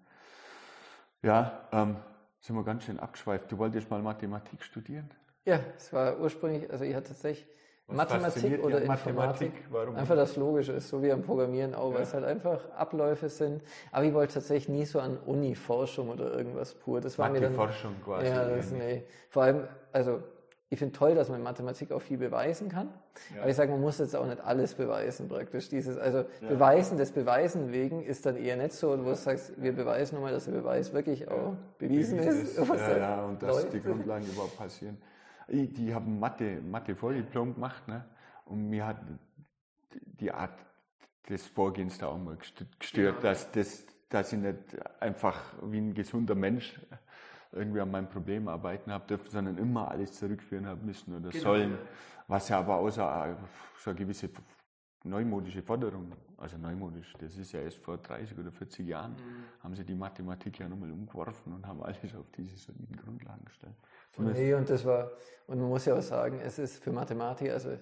Ja, ähm, sind wir ganz schön abgeschweift. Du wolltest mal Mathematik studieren? Ja, es war ursprünglich, also ich hatte tatsächlich Was Mathematik oder Informatik. Mathematik? Warum? Einfach das Logische ist, so wie am Programmieren auch, ja. weil es halt einfach Abläufe sind. Aber ich wollte tatsächlich nie so an Uni-Forschung oder irgendwas pur. Das war mir dann. Forschung quasi. Ja, das, nee. Vor allem, also ich finde toll, dass man in Mathematik auch viel beweisen kann. Ja. Aber ich sage, man muss jetzt auch nicht alles beweisen praktisch. Dieses, also ja. Beweisen des Beweisen wegen ist dann eher nicht so, wo du sagst, wir beweisen nur mal, dass der Beweis wirklich auch bewiesen, bewiesen ist. ist. Ja, ja, und dass die Grundlagen überhaupt passieren. Ich, die haben Mathe, Mathe Volldiplom gemacht, ne? Und mir hat die Art des Vorgehens da auch mal gestört, dass, das, dass ich nicht einfach wie ein gesunder Mensch irgendwie an meinem Problem arbeiten habe dürfen, sondern immer alles zurückführen haben müssen oder genau. sollen. Was ja aber außer so eine gewisse neumodische Forderung, also neumodisch, das ist ja erst vor 30 oder 40 Jahren, mhm. haben sie die Mathematik ja nochmal umgeworfen und haben alles auf diese soliden Grundlagen gestellt. nee, und das war, und man muss ja auch sagen, es ist für Mathematik, also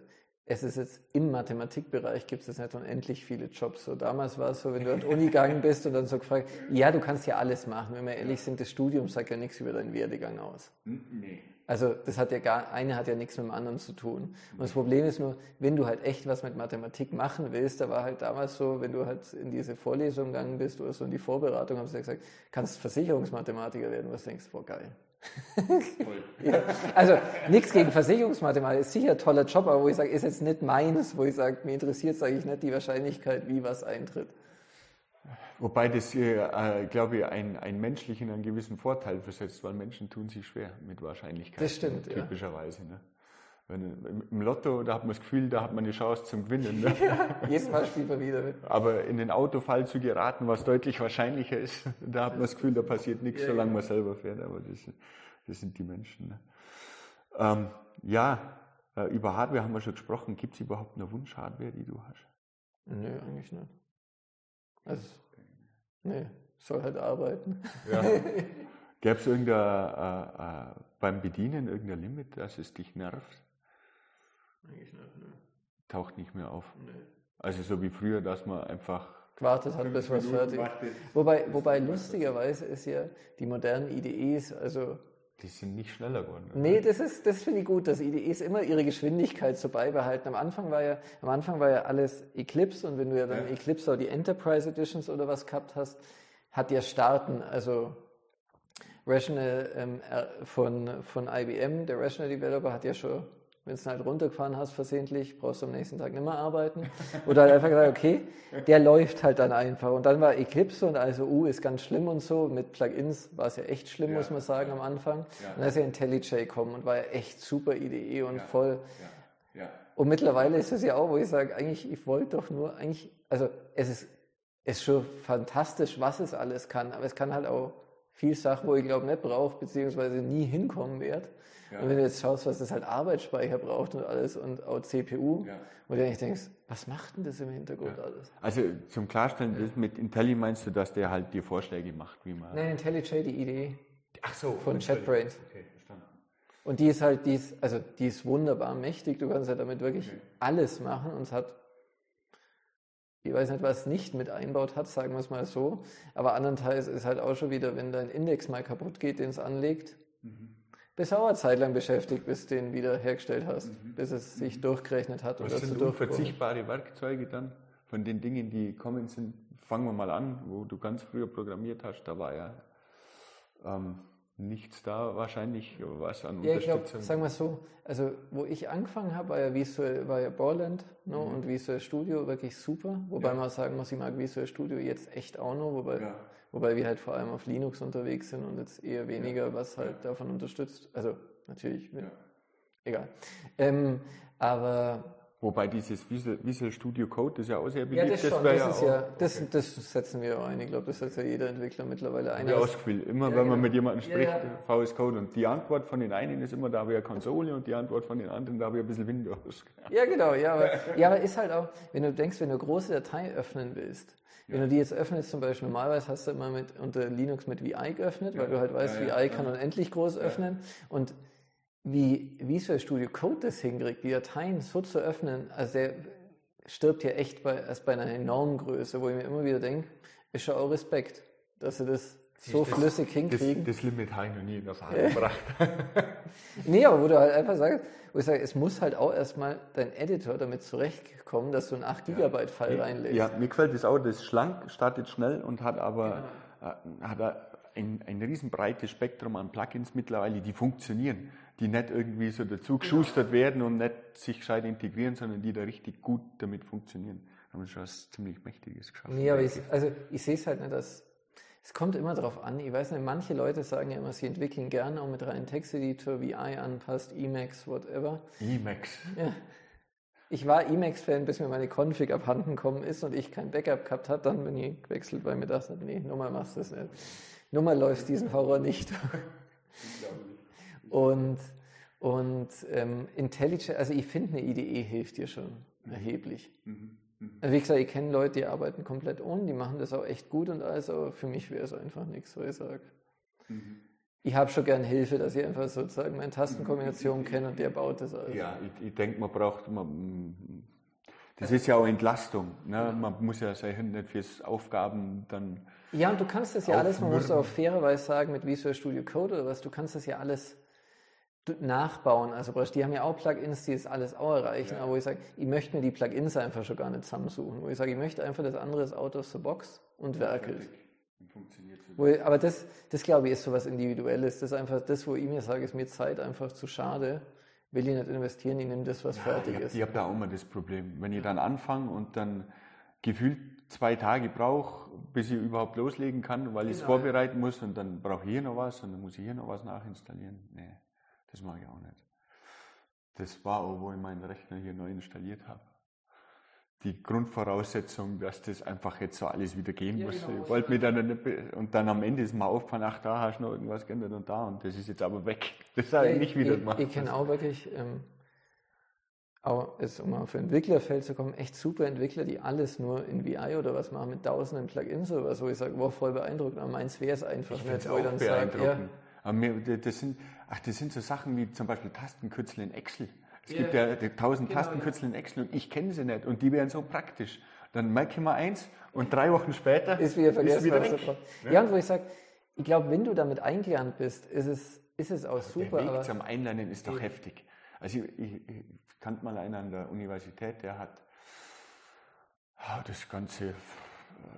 es ist jetzt im Mathematikbereich gibt es nicht unendlich viele Jobs. So damals war es so, wenn du an die Uni gegangen bist und dann so gefragt, ja, du kannst ja alles machen. Wenn wir ehrlich sind, das Studium sagt ja nichts über deinen Werdegang aus. Nee. Also das hat ja gar, eine hat ja nichts mit dem anderen zu tun. Und das Problem ist nur, wenn du halt echt was mit Mathematik machen willst, da war halt damals so, wenn du halt in diese Vorlesung gegangen bist oder so in die Vorbereitung, haben sie ja gesagt, kannst Versicherungsmathematiker werden, was denkst du, boah, geil. ja, also nichts gegen Versicherungsmathematik, ist sicher ein toller Job, aber wo ich sage, ist jetzt nicht meines, wo ich sage, mir interessiert, sage ich nicht die Wahrscheinlichkeit, wie was eintritt. Wobei das, äh, glaube ich, ein, ein menschlichen einen gewissen Vorteil versetzt, weil Menschen tun sich schwer mit Wahrscheinlichkeit. Das stimmt, typischerweise. Ja. Ne? Wenn, Im Lotto, da hat man das Gefühl, da hat man eine Chance zum Gewinnen. Ne? Ja, jedes Mal spielt man wieder mit. Aber in den Autofall zu geraten, was deutlich wahrscheinlicher ist, da hat man das Gefühl, da passiert nichts, ja, solange man selber fährt. Aber das, das sind die Menschen. Ne? Ähm, ja, äh, über Hardware haben wir schon gesprochen. Gibt es überhaupt eine Wunsch-Hardware, die du hast? Nö, eigentlich nicht. Also, nee, soll halt arbeiten. Ja. Gäbe es irgendein, äh, äh, beim Bedienen irgendein Limit, dass es dich nervt? Eigentlich nicht, ne. Taucht nicht mehr auf. Nee. Also so wie früher, dass man einfach gewartet hat, bis was fertig ist. Wobei, wobei lustigerweise ist ja die modernen IDEs, also die sind nicht schneller geworden. Oder? Nee, das ist, das finde ich gut, dass IDEs immer ihre Geschwindigkeit so beibehalten. Am Anfang war ja, am Anfang war ja alles Eclipse und wenn du ja dann ja. Eclipse oder die Enterprise Editions oder was gehabt hast, hat ja starten, also Rational ähm, von, von IBM, der Rational Developer hat ja schon wenn du halt runtergefahren hast versehentlich, brauchst du am nächsten Tag nicht mehr arbeiten. Oder halt einfach gesagt, okay, der läuft halt dann einfach. Und dann war Eclipse und also, uh, ist ganz schlimm und so. Mit Plugins war es ja echt schlimm, ja, muss man sagen, ja. am Anfang. Ja. Und dann ist ja IntelliJ gekommen und war ja echt super IDE und voll. Und mittlerweile ist es ja auch, wo ich sage, eigentlich, ich wollte doch nur, eigentlich, also es ist, ist schon fantastisch, was es alles kann, aber es kann halt auch viel Sachen, wo ich glaube nicht brauche, beziehungsweise nie hinkommen werde. Ja. Und wenn du jetzt schaust, was das halt Arbeitsspeicher braucht und alles und auch CPU, ja. wo du eigentlich denkst, was macht denn das im Hintergrund ja. alles? Also zum Klarstellen, mit Intelli meinst du, dass der halt dir Vorschläge macht, wie man. Nein, IntelliJ, die Idee. Ach so. Von JetBrains. Okay, verstanden. Und die ist halt, die ist, also die ist wunderbar mächtig. Du kannst ja damit wirklich okay. alles machen und es hat ich weiß nicht, was nicht mit einbaut hat, sagen wir es mal so. Aber andernteils ist halt auch schon wieder, wenn dein Index mal kaputt geht, den es anlegt, mhm bis auch eine Zeit lang beschäftigt, bis du den wieder hergestellt hast, mhm. bis es sich mhm. durchgerechnet hat. Was oder sind unverzichtbare Werkzeuge dann von den Dingen, die kommen sind? Fangen wir mal an, wo du ganz früher programmiert hast, da war ja ähm, nichts da wahrscheinlich, was an ja, Unterstützung. Ich glaub, sagen wir so, also wo ich angefangen habe, war ja Visual, war ja Borland ne, mhm. und Visual Studio wirklich super, wobei ja. man sagen muss, ich mag Visual Studio jetzt echt auch noch, wobei ja. Wobei wir halt vor allem auf Linux unterwegs sind und jetzt eher weniger, ja. was halt davon unterstützt. Also natürlich, egal. Ähm, aber Wobei dieses Visual, Visual, Studio Code, das ist ja auch sehr beliebt. Ja, das, schon, das, das ist ja, das, das setzen wir auch ein. Ich glaube, das setzt ja jeder Entwickler mittlerweile ein. Ja, ausgefüllt. Immer ja, wenn man genau. mit jemandem spricht, ja, ja. VS Code und die Antwort von den einen ist immer, da habe ich eine Konsole und die Antwort von den anderen, da habe ich ein bisschen Windows. Ja, genau. Ja, aber, ja, aber ist halt auch, wenn du denkst, wenn du große Datei öffnen willst, wenn du die jetzt öffnest, zum Beispiel normalerweise hast du immer mit, unter Linux mit VI geöffnet, weil du halt weißt, VI kann unendlich groß öffnen und wie Visual Studio Code das hinkriegt, die Dateien so zu öffnen, also der stirbt ja echt bei, erst bei einer enormen Größe, wo ich mir immer wieder denke, ist schon auch Respekt, dass sie das so das, flüssig hinkriegen. Das, das Limit habe ich noch nie in Erfahrung gebracht. nee, aber wo du halt einfach sagst, wo ich sage, es muss halt auch erstmal dein Editor damit zurechtkommen, dass du einen 8 Gigabyte File ja. reinlegst. Ja, mir gefällt das auch, das ist schlank, startet schnell und hat aber genau. äh, hat ein, ein riesen breites Spektrum an Plugins mittlerweile, die funktionieren die nicht irgendwie so dazu geschustert werden und nicht sich gescheit integrieren, sondern die da richtig gut damit funktionieren. Da haben wir schon was ziemlich Mächtiges geschafft. Nee, aber ich, also ich sehe es halt nicht, dass es kommt immer darauf an. Ich weiß nicht, manche Leute sagen ja immer, sie entwickeln gerne auch mit reinen Texteditor, VI anpasst, Emacs, whatever. Emacs. Ja. Ich war Emacs-Fan, bis mir meine Config abhanden gekommen ist und ich kein Backup gehabt habe. Dann bin ich gewechselt, weil mir dachte, nee, Nummer machst du das nicht. Nummer läuft diesen Horror nicht. Und, und ähm, Intelligent, also ich finde eine IDE hilft dir schon mhm. erheblich. Mhm. Mhm. Also wie gesagt, ich kenne Leute, die arbeiten komplett ohne, die machen das auch echt gut und alles, aber für mich wäre es einfach nichts, wo ich sage. Mhm. Ich habe schon gern Hilfe, dass ich einfach sozusagen meine Tastenkombination kenne und der baut das alles. Ja, ich, ich denke, man braucht, man, das ist ja auch Entlastung. Ne? Man muss ja seine Hände nicht fürs Aufgaben dann. Ja, und du kannst das ja alles, man muss auch fairerweise sagen, mit Visual Studio Code oder was, du kannst das ja alles nachbauen. Also die haben ja auch Plugins, die das alles auch erreichen, ja. aber wo ich sage, ich möchte mir die Plugins einfach schon gar nicht zusammensuchen. Wo ich sage, ich möchte einfach das andere ist out of the box und werkelt. Wo aber das, das glaube ich ist so was Individuelles. Das ist einfach das, wo ich mir sage, ist mir Zeit einfach zu schade. Will ich nicht investieren, ich nehme das, was ja, fertig ich ist. Ich habe da auch immer das Problem. Wenn ich dann anfange und dann gefühlt zwei Tage brauche, bis ich überhaupt loslegen kann, weil ich es genau. vorbereiten muss und dann brauche ich hier noch was und dann muss ich hier noch was nachinstallieren. Nee, das mache ich auch nicht. Das war auch, wo ich meinen Rechner hier neu installiert habe. Die Grundvoraussetzung, dass das einfach jetzt so alles wieder gehen ja, muss. Genau, ich wollte mir dann nicht, und dann am Ende ist mir aufgefallen, ach, da hast du noch irgendwas geändert und da und das ist jetzt aber weg. Das habe ja, ich nicht wieder gemacht. Ich, kenne auch wirklich, ähm, auch jetzt, um auf Entwicklerfeld zu kommen, echt super Entwickler, die alles nur in VI oder was machen mit tausenden Plugins oder was, wo ich sage, wow, voll beeindruckend, aber meins wäre es einfach ich nicht, wo ich dann sage, ja. Aber das sind, ach, das sind so Sachen wie zum Beispiel Tastenkürzel in Excel. Es yeah. gibt ja tausend genau, Tastenkürzel in Excel und ich kenne sie nicht und die wären so praktisch. Dann merke ich mal eins und drei Wochen später ist wieder vergessen. Ist wieder weg. Ja. ja, und wo ich sage, ich glaube, wenn du damit eingelernt bist, ist es, ist es auch super. Der Weg aber zum Einlernen ist doch heftig. Also ich, ich, ich kannte mal einen an der Universität, der hat ah, das ganze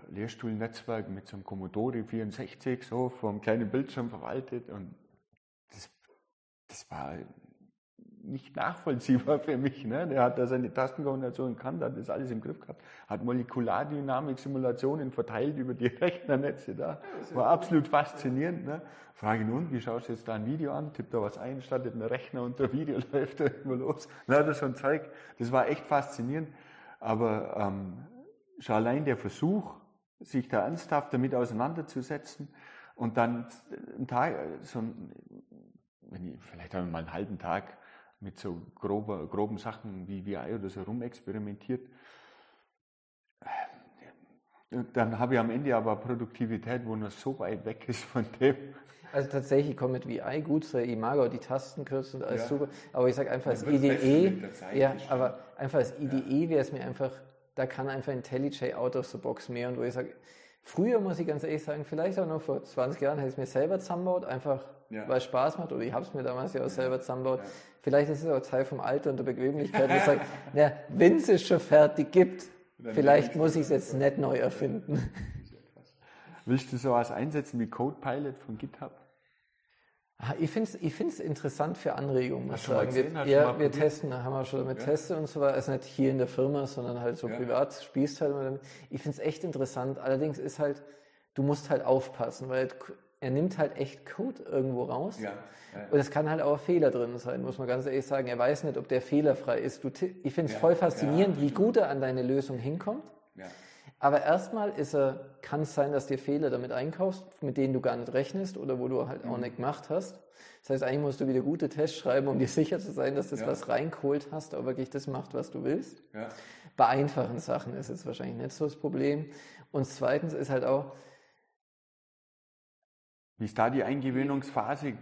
Lehrstuhlnetzwerk mit so einem Commodore 64 so einem kleinen Bildschirm verwaltet und das, das war nicht nachvollziehbar für mich. Ne? Der hat da seine Tastenkombinationen gekannt, hat das alles im Griff gehabt, hat Molekulardynamik-Simulationen verteilt über die Rechnernetze da. War absolut faszinierend. Ne? Frage nun, wie schaust du jetzt da ein Video an? Tippt da was ein, startet einen Rechner und der Video läuft da irgendwo los. Na, das ein Zeug. Das war echt faszinierend. Aber ähm, schon allein der Versuch, sich da ernsthaft damit auseinanderzusetzen und dann einen Tag, so ein, wenn ich vielleicht mal einen halben Tag mit so grober, groben Sachen wie VI oder so rumexperimentiert. Dann habe ich am Ende aber Produktivität, wo nur so weit weg ist von dem. Also tatsächlich, ich komme mit VI gut zur Imago, die Tastenkürzel und alles ja. super. Aber ich sage einfach, als IDE, ja, aber einfach als IDE wäre es mir einfach, da kann einfach IntelliJ out of the box mehr. Und wo ich sage, früher muss ich ganz ehrlich sagen, vielleicht auch noch vor 20 Jahren hätte ich es mir selber zusammengebaut, einfach ja. weil es Spaß macht, oder ich habe es mir damals ja auch selber zusammengebaut. Ja. Vielleicht ist es auch Teil vom Alter und der Bequemlichkeit, wo ich sage, wenn es es schon fertig gibt, vielleicht muss ich es jetzt nicht neu erfinden. Willst du sowas einsetzen wie CodePilot von GitHub? Ah, ich finde es ich find's interessant für Anregungen, muss ich sagen. Wir, ja, wir testen, haben wir schon damit ja. Teste und so weiter. Also nicht hier in der Firma, sondern halt so ja. privat, spielst halt damit. Ich finde es echt interessant. Allerdings ist halt, du musst halt aufpassen, weil er nimmt halt echt Code irgendwo raus. Ja, ja. Und es kann halt auch Fehler drin sein, muss man ganz ehrlich sagen. Er weiß nicht, ob der fehlerfrei ist. Du, ich finde es ja, voll faszinierend, wie gut er an deine Lösung hinkommt. Aber erstmal ist er, kann es sein, dass dir Fehler damit einkaufst, mit denen du gar nicht rechnest oder wo du halt auch mhm. nicht gemacht hast. Das heißt, eigentlich musst du wieder gute Tests schreiben, um dir sicher zu sein, dass das, was reingeholt hast, auch wirklich das macht, was du willst. Bei einfachen Sachen ist es wahrscheinlich nicht so das Problem. Und zweitens ist halt auch, wie ist da die Eingewöhnungsphase?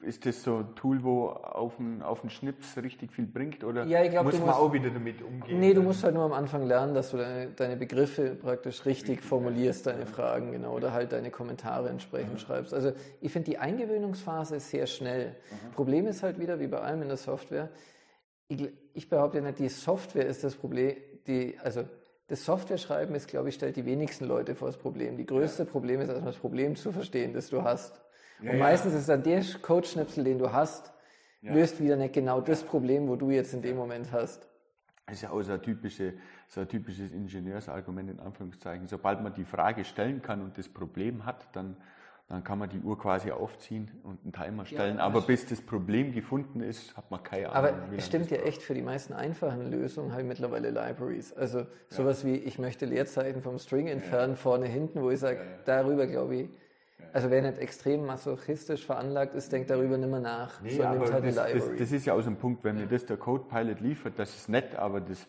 Ist das so ein Tool, wo auf den, auf den Schnips richtig viel bringt? Oder ja, glaub, muss man musst, auch wieder damit umgehen? Nee, du musst halt nur am Anfang lernen, dass du deine, deine Begriffe praktisch richtig formulierst, deine Fragen, genau, oder halt deine Kommentare entsprechend mhm. schreibst. Also ich finde, die Eingewöhnungsphase ist sehr schnell. Mhm. Problem ist halt wieder, wie bei allem in der Software, ich, ich behaupte nicht, die Software ist das Problem, die, also das Software-Schreiben ist, glaube ich, stellt die wenigsten Leute vor das Problem. Die größte ja. Problem ist erstmal das Problem zu verstehen, das du hast. Ja, und meistens ist dann der Codeschnipsel, den du hast, löst wieder nicht genau das Problem, wo du jetzt in dem Moment hast. Das ist ja auch so ein, typische, so ein typisches Ingenieursargument in Anführungszeichen. Sobald man die Frage stellen kann und das Problem hat, dann dann kann man die Uhr quasi aufziehen und einen Timer stellen. Ja, aber bis das Problem gefunden ist, hat man keine Ahnung. Aber es stimmt ja echt, für die meisten einfachen Lösungen habe ich mittlerweile Libraries. Also sowas ja. wie, ich möchte Leerzeiten vom String entfernen, ja. vorne, hinten, wo ich sage, darüber glaube ich, also wer nicht extrem masochistisch veranlagt ist, denkt darüber nicht mehr nach. Nee, so aber halt das, das, das, ist ja aus dem Punkt, wenn mir das der Code-Pilot liefert, das ist nett, aber das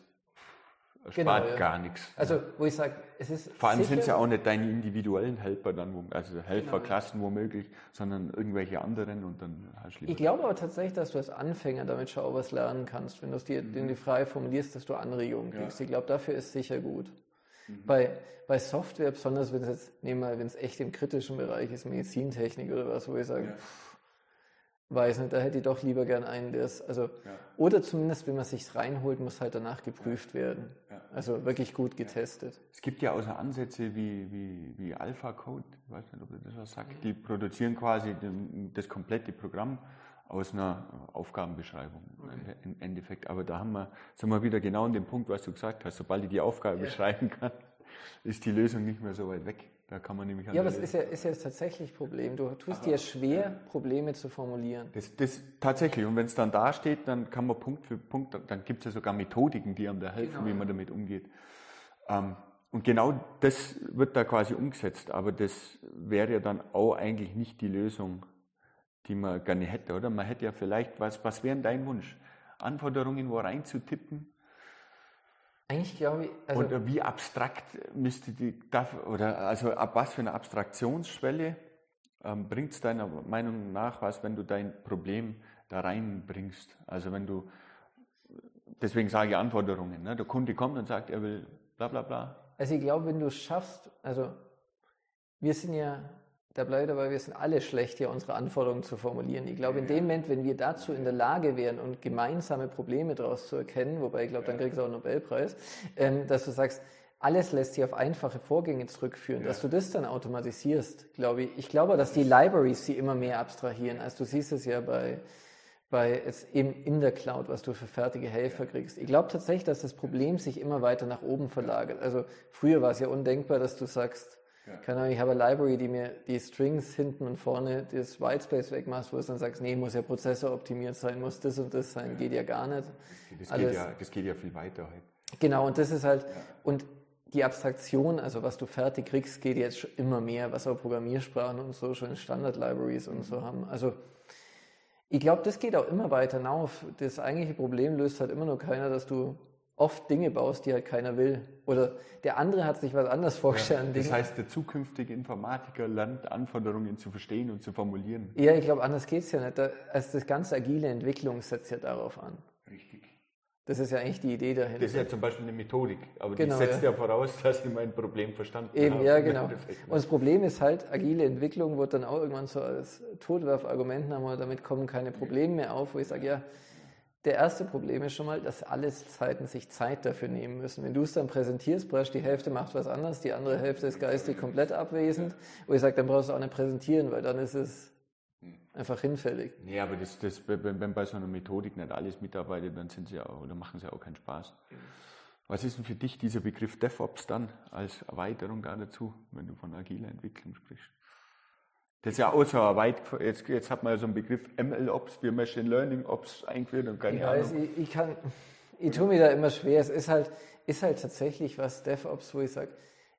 spart genau, ja. gar nichts. Also, wo ich sage, es ist. Vor allem sind es ja auch nicht deine individuellen Helfer dann, also Helferklassen genau. womöglich, sondern irgendwelche anderen und dann hast du Ich glaube aber tatsächlich, dass du als Anfänger damit schon auch was lernen kannst, wenn du es dir mhm. frei formulierst, dass du Anregungen kriegst. Ja. Ich glaube, dafür ist sicher gut. Mhm. Bei, bei Software, besonders wenn es jetzt, nehmen wir wenn es echt im kritischen Bereich ist, Medizintechnik oder was, wo ich sage, ja. pff, weiß nicht, da hätte ich doch lieber gern einen, der es, also, ja. oder zumindest, wenn man sich reinholt, muss halt danach geprüft ja. werden. Also wirklich gut getestet. Es gibt ja auch so Ansätze wie, wie, wie Alpha Code, ich weiß nicht, ob ihr das was sagt, die produzieren quasi den, das komplette Programm aus einer Aufgabenbeschreibung okay. im Endeffekt. Aber da haben wir, sind wir wieder genau an dem Punkt, was du gesagt hast, sobald ich die Aufgabe beschreiben kann, ist die Lösung nicht mehr so weit weg. Da kann man nämlich Ja, aber es ist ja, ist ja tatsächlich Problem. Du tust aber, dir schwer, Probleme zu formulieren. Das, das tatsächlich. Und wenn es dann da steht, dann kann man Punkt für Punkt, dann gibt es ja sogar Methodiken, die einem da helfen, genau. wie man damit umgeht. Ähm, und genau das wird da quasi umgesetzt. Aber das wäre ja dann auch eigentlich nicht die Lösung, die man gerne hätte, oder? Man hätte ja vielleicht, was, was wäre dein Wunsch? Anforderungen wo reinzutippen, eigentlich glaube ich. Also und wie abstrakt müsste die, oder also ab was für eine Abstraktionsschwelle ähm, bringt es deiner Meinung nach was, wenn du dein Problem da reinbringst? Also wenn du, deswegen sage ich Anforderungen, ne? der Kunde kommt und sagt, er will bla bla bla. Also ich glaube, wenn du es schaffst, also wir sind ja da bleibe dabei, wir sind alle schlecht, hier unsere Anforderungen zu formulieren. Ich glaube, in dem Moment, wenn wir dazu in der Lage wären und gemeinsame Probleme daraus zu erkennen, wobei ich glaube, dann kriegst du auch einen Nobelpreis, ähm, dass du sagst, alles lässt sich auf einfache Vorgänge zurückführen, ja. dass du das dann automatisierst, glaube ich. Ich glaube, dass die Libraries sie immer mehr abstrahieren. Also du siehst es ja bei, bei jetzt eben in der Cloud, was du für fertige Helfer kriegst. Ich glaube tatsächlich, dass das Problem sich immer weiter nach oben verlagert. Also früher war es ja undenkbar, dass du sagst, ja. Keine Ahnung, ich habe eine Library, die mir die Strings hinten und vorne das Whitespace wegmacht, wo du dann sagst, nee, muss ja Prozessor optimiert sein, muss das und das sein, ja. geht ja gar nicht. Das, geht, ja, das geht ja viel weiter halt. Genau, und das ist halt, und die Abstraktion, also was du fertig kriegst, geht jetzt immer mehr, was auch Programmiersprachen und so schon in Standard-Libraries und so haben. Also ich glaube, das geht auch immer weiter auf. Das eigentliche Problem löst halt immer nur keiner, dass du oft Dinge baust, die halt keiner will. Oder der andere hat sich was anderes vorgestellt. Ja, das heißt, der zukünftige Informatiker lernt Anforderungen zu verstehen und zu formulieren. Ja, ich glaube, anders geht es ja nicht. Also das ganze agile Entwicklung setzt ja darauf an. Richtig. Das ist ja eigentlich die Idee dahinter. Das ist ja zum Beispiel eine Methodik, aber genau, die setzt ja. ja. voraus, dass ich mein Problem verstanden Eben, habe. Ja, genau. Und das Problem ist halt, agile Entwicklung wird dann auch irgendwann so als Totwerfargument, damit kommen keine Probleme mehr auf, wo ich sage, ja, der erste Problem ist schon mal, dass alle Zeiten sich Zeit dafür nehmen müssen. Wenn du es dann präsentierst, brauchst die Hälfte macht was anderes, die andere Hälfte ist geistig komplett abwesend. Und ich sage, dann brauchst du auch nicht präsentieren, weil dann ist es einfach hinfällig. Nee, aber das, das, wenn bei so einer Methodik nicht alles mitarbeitet, dann sind sie auch, oder machen sie auch keinen Spaß. Was ist denn für dich dieser Begriff DevOps dann als Erweiterung da dazu, wenn du von agiler Entwicklung sprichst? Das ist ja auch so weit, jetzt, jetzt hat man ja so einen Begriff ML-Ops, wie Machine Learning Ops eingeführt und keine ja, Ahnung. Ich, ich, kann, ich tue mir da immer schwer. Es ist halt, ist halt tatsächlich was DevOps, wo ich sage,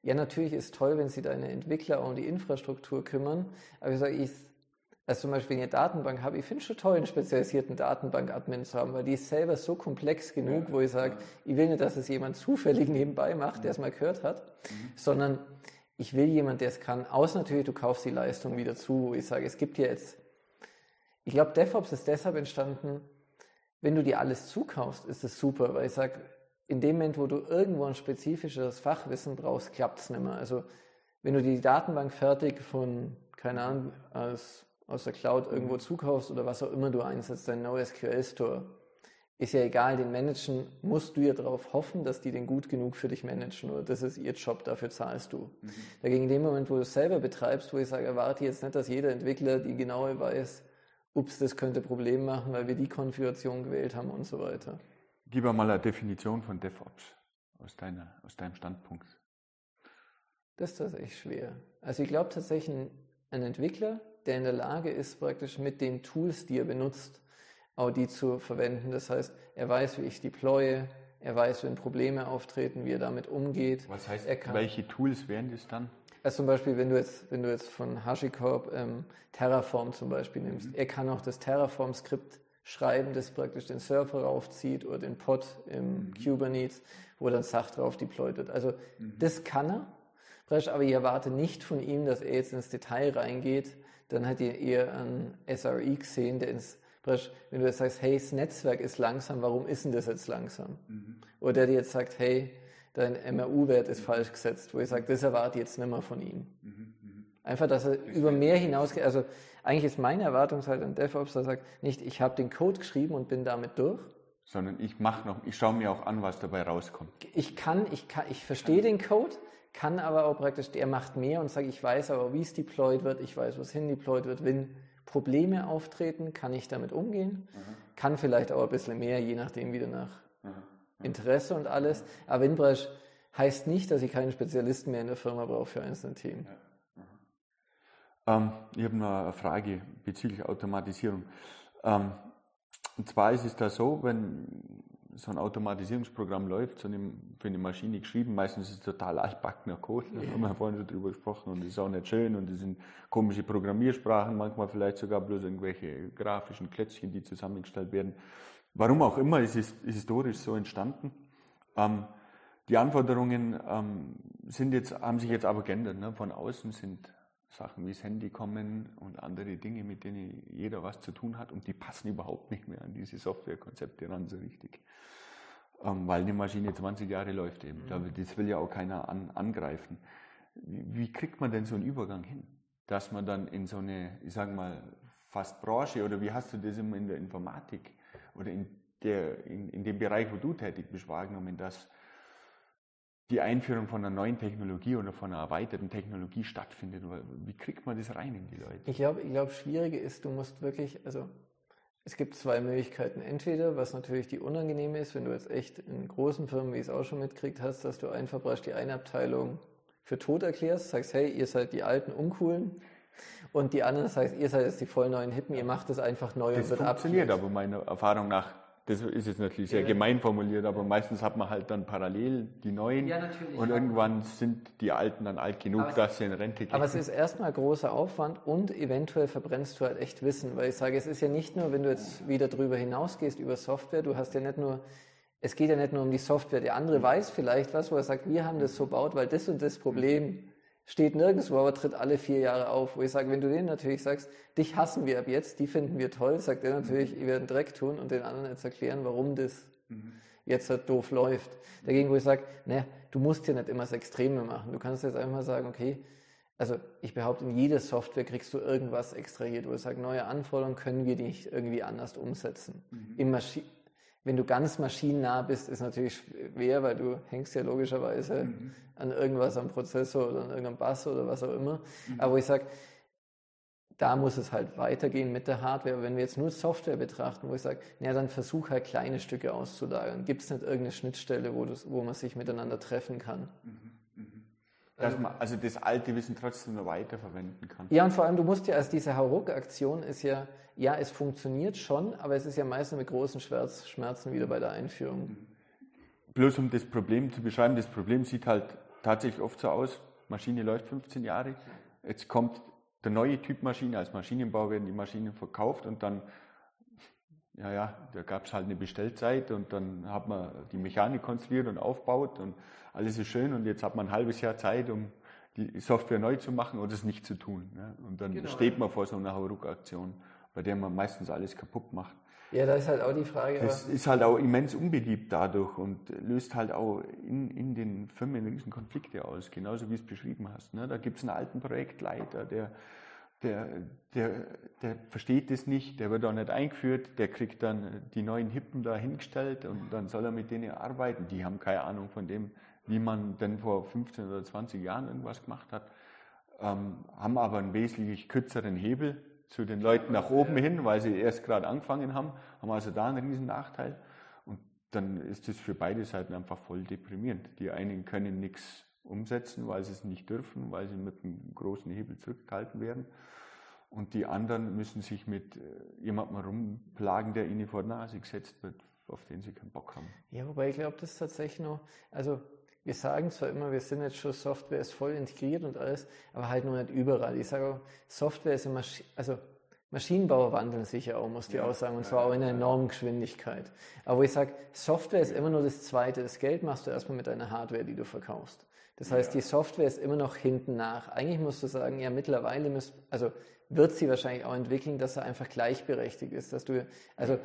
ja, natürlich ist toll, wenn Sie deine Entwickler um die Infrastruktur kümmern, aber ich sage, ich, also zum Beispiel, wenn ihr Datenbank habt, ich finde es schon toll, einen spezialisierten Datenbank-Admin zu haben, weil die ist selber so komplex genug, ja, wo ich sage, ja. ich will nicht, dass es jemand zufällig nebenbei macht, der es mal gehört hat, mhm. sondern ich will jemand, der es kann, außer natürlich, du kaufst die Leistung wieder zu, wo ich sage, es gibt hier jetzt, ich glaube, DevOps ist deshalb entstanden, wenn du dir alles zukaufst, ist es super, weil ich sage, in dem Moment, wo du irgendwo ein spezifisches Fachwissen brauchst, klappt es nicht mehr. Also wenn du die Datenbank fertig von, keine Ahnung, aus, aus der Cloud irgendwo mhm. zukaufst oder was auch immer du einsetzt, dein NoSQL-Store, ist ja egal, den managen musst du ja darauf hoffen, dass die den gut genug für dich managen oder das ist ihr Job, dafür zahlst du. Mhm. Dagegen in dem Moment, wo du es selber betreibst, wo ich sage, erwarte jetzt nicht, dass jeder Entwickler die genaue weiß, ups, das könnte Probleme machen, weil wir die Konfiguration gewählt haben und so weiter. Gib mal eine Definition von DevOps aus, deiner, aus deinem Standpunkt. Das ist tatsächlich schwer. Also ich glaube tatsächlich, ein Entwickler, der in der Lage ist, praktisch mit den Tools, die er benutzt, auch die zu verwenden. Das heißt, er weiß, wie ich deploye, er weiß, wenn Probleme auftreten, wie er damit umgeht. Was heißt, welche Tools wären das dann? Also zum Beispiel, wenn du jetzt, wenn du jetzt von HashiCorp ähm, Terraform zum Beispiel nimmst, mhm. er kann auch das Terraform-Skript schreiben, das praktisch den Server raufzieht oder den Pod im mhm. Kubernetes, wo dann Sach drauf deployed wird. Also mhm. das kann er, aber ich erwarte nicht von ihm, dass er jetzt ins Detail reingeht. Dann hat er eher einen SRE gesehen, der ins wenn du jetzt sagst, hey, das Netzwerk ist langsam, warum ist denn das jetzt langsam? Mhm. Oder der dir jetzt sagt, hey, dein MRU-Wert ist falsch gesetzt, wo ich sage, das erwarte ich jetzt nicht mehr von ihm. Mhm. mhm. Einfach, dass er das über mehr hinausgeht. Also eigentlich ist meine Erwartung halt an DevOps, der sagt, nicht, ich habe den Code geschrieben und bin damit durch. Sondern ich mache noch, ich schaue mir auch an, was dabei rauskommt. Ich kann, ich kann, ich verstehe den Code, kann aber auch praktisch, der macht mehr und sage, ich weiß aber, wie es deployed wird, ich weiß, was hin deployed wird, wenn Probleme auftreten, kann ich damit umgehen, mhm. kann vielleicht auch ein bisschen mehr, je nachdem wieder nach mhm. Interesse und alles. Aber wenn heißt nicht, dass ich keinen Spezialisten mehr in der Firma brauche für einzelne Themen. Ja. Ähm, ich habe noch eine Frage bezüglich Automatisierung. Ähm, und zwar ist es da so, wenn so ein Automatisierungsprogramm läuft, so eine, für eine Maschine geschrieben, meistens ist es total altbackener Code, da haben wir vorhin schon drüber gesprochen und das ist auch nicht schön und das sind komische Programmiersprachen, manchmal vielleicht sogar bloß irgendwelche grafischen Klötzchen, die zusammengestellt werden. Warum auch immer, es ist historisch so entstanden. Ähm, die Anforderungen ähm, sind jetzt, haben sich jetzt aber geändert. Ne? Von außen sind Sachen wie das Handy kommen und andere Dinge, mit denen jeder was zu tun hat und die passen überhaupt nicht mehr an diese Softwarekonzepte ran so richtig. Ähm, weil eine Maschine 20 Jahre läuft eben. Mhm. Das will ja auch keiner an, angreifen. Wie, wie, kriegt man denn so einen Übergang hin? Dass man dann in so eine, ich sage mal, fast Branche oder wie hast du das immer in der Informatik oder in, der, in, in dem Bereich, wo du tätig bist, wahrgenommen, dass die Einführung von einer neuen Technologie oder von einer erweiterten Technologie stattfindet. Wie kriegt man das rein in die Leute? Ich glaube, ich glaube, Schwierige ist, du musst wirklich, also es gibt zwei Möglichkeiten. Entweder, was natürlich die unangenehme ist, wenn du jetzt echt in großen Firmen, wie ich es auch schon mitkriegt hast, dass du einfach brauchst die eine Abteilung für tot erklärst, sagst, hey, ihr seid die alten Uncoolen. Und die anderen sagst, ihr seid jetzt die voll neuen Hippen, ihr macht es einfach neu das und wird funktioniert aber meiner Erfahrung nach das ist jetzt natürlich sehr ja. gemein formuliert, aber meistens hat man halt dann parallel die neuen ja, und irgendwann sind die Alten dann alt genug, aber dass sie in Rente gehen. Aber es ist erstmal großer Aufwand und eventuell verbrennst du halt echt Wissen, weil ich sage, es ist ja nicht nur, wenn du jetzt wieder drüber hinausgehst über Software, du hast ja nicht nur, es geht ja nicht nur um die Software, der andere weiß vielleicht was, wo er sagt, wir haben das so baut, weil das und das Problem steht nirgendwo, aber tritt alle vier Jahre auf. Wo ich sage, wenn du denen natürlich sagst, dich hassen wir ab jetzt, die finden wir toll, sagt er natürlich, ihr werdet Dreck tun und den anderen jetzt erklären, warum das mhm. jetzt halt doof läuft. Dagegen, wo ich sage, ne, du musst ja nicht immer das Extreme machen. Du kannst jetzt einfach mal sagen, okay, also ich behaupte, in jeder Software kriegst du irgendwas extrahiert, wo ich sage, neue Anforderungen können wir nicht irgendwie anders umsetzen. Mhm. Im Maschi wenn du ganz maschinennah bist, ist natürlich schwer, weil du hängst ja logischerweise mhm. an irgendwas am Prozessor oder an irgendeinem Bass oder was auch immer. Mhm. Aber ich sage, da muss es halt weitergehen mit der Hardware. Wenn wir jetzt nur Software betrachten, wo ich sage, naja, dann versuch halt kleine Stücke auszulagern. Gibt es nicht irgendeine Schnittstelle, wo, das, wo man sich miteinander treffen kann? Mhm. Dass man also das alte Wissen trotzdem noch weiterverwenden kann. Ja, und vor allem, du musst ja, also diese Hauruck-Aktion ist ja, ja, es funktioniert schon, aber es ist ja meistens mit großen Schmerzen wieder bei der Einführung. Mhm. Bloß um das Problem zu beschreiben, das Problem sieht halt tatsächlich oft so aus, Maschine läuft 15 Jahre, jetzt kommt der neue Typ Maschine, als Maschinenbau werden die Maschinen verkauft und dann, ja, ja, da gab es halt eine Bestellzeit und dann hat man die Mechanik konstruiert und aufbaut und alles ist schön und jetzt hat man ein halbes Jahr Zeit, um die Software neu zu machen oder es nicht zu tun. Ne? Und dann genau. steht man vor so einer Hauruck-Aktion, bei der man meistens alles kaputt macht. Ja, da ist halt auch die Frage. Das ist halt auch immens unbeliebt dadurch und löst halt auch in, in den Firmen riesen Konflikte aus, genauso wie du es beschrieben hast. Ne? Da gibt es einen alten Projektleiter, der, der, der, der versteht das nicht, der wird auch nicht eingeführt, der kriegt dann die neuen Hippen da hingestellt und dann soll er mit denen arbeiten. Die haben keine Ahnung von dem, wie man denn vor 15 oder 20 Jahren irgendwas gemacht hat, ähm, haben aber einen wesentlich kürzeren Hebel zu den Leuten nach oben hin, weil sie erst gerade angefangen haben, haben also da einen riesen Nachteil. Und dann ist es für beide Seiten einfach voll deprimierend. Die einen können nichts umsetzen, weil sie es nicht dürfen, weil sie mit einem großen Hebel zurückgehalten werden. Und die anderen müssen sich mit äh, jemandem rumplagen, der ihnen vor die Nase gesetzt wird, auf den sie keinen Bock haben. Ja, wobei ich glaube, das ist tatsächlich noch, also wir sagen zwar immer, wir sind jetzt schon, Software ist voll integriert und alles, aber halt nur nicht überall. Ich sage auch, Software ist immer, also Maschinenbauer wandeln sich ja auch, muss ich ja, auch sagen, und zwar auch in einer enormen Geschwindigkeit. Aber wo ich sage, Software ist immer nur das Zweite. Das Geld machst du erstmal mit deiner Hardware, die du verkaufst. Das heißt, die Software ist immer noch hinten nach. Eigentlich musst du sagen, ja, mittlerweile müsst, also wird sie wahrscheinlich auch entwickeln, dass er einfach gleichberechtigt ist, dass du, also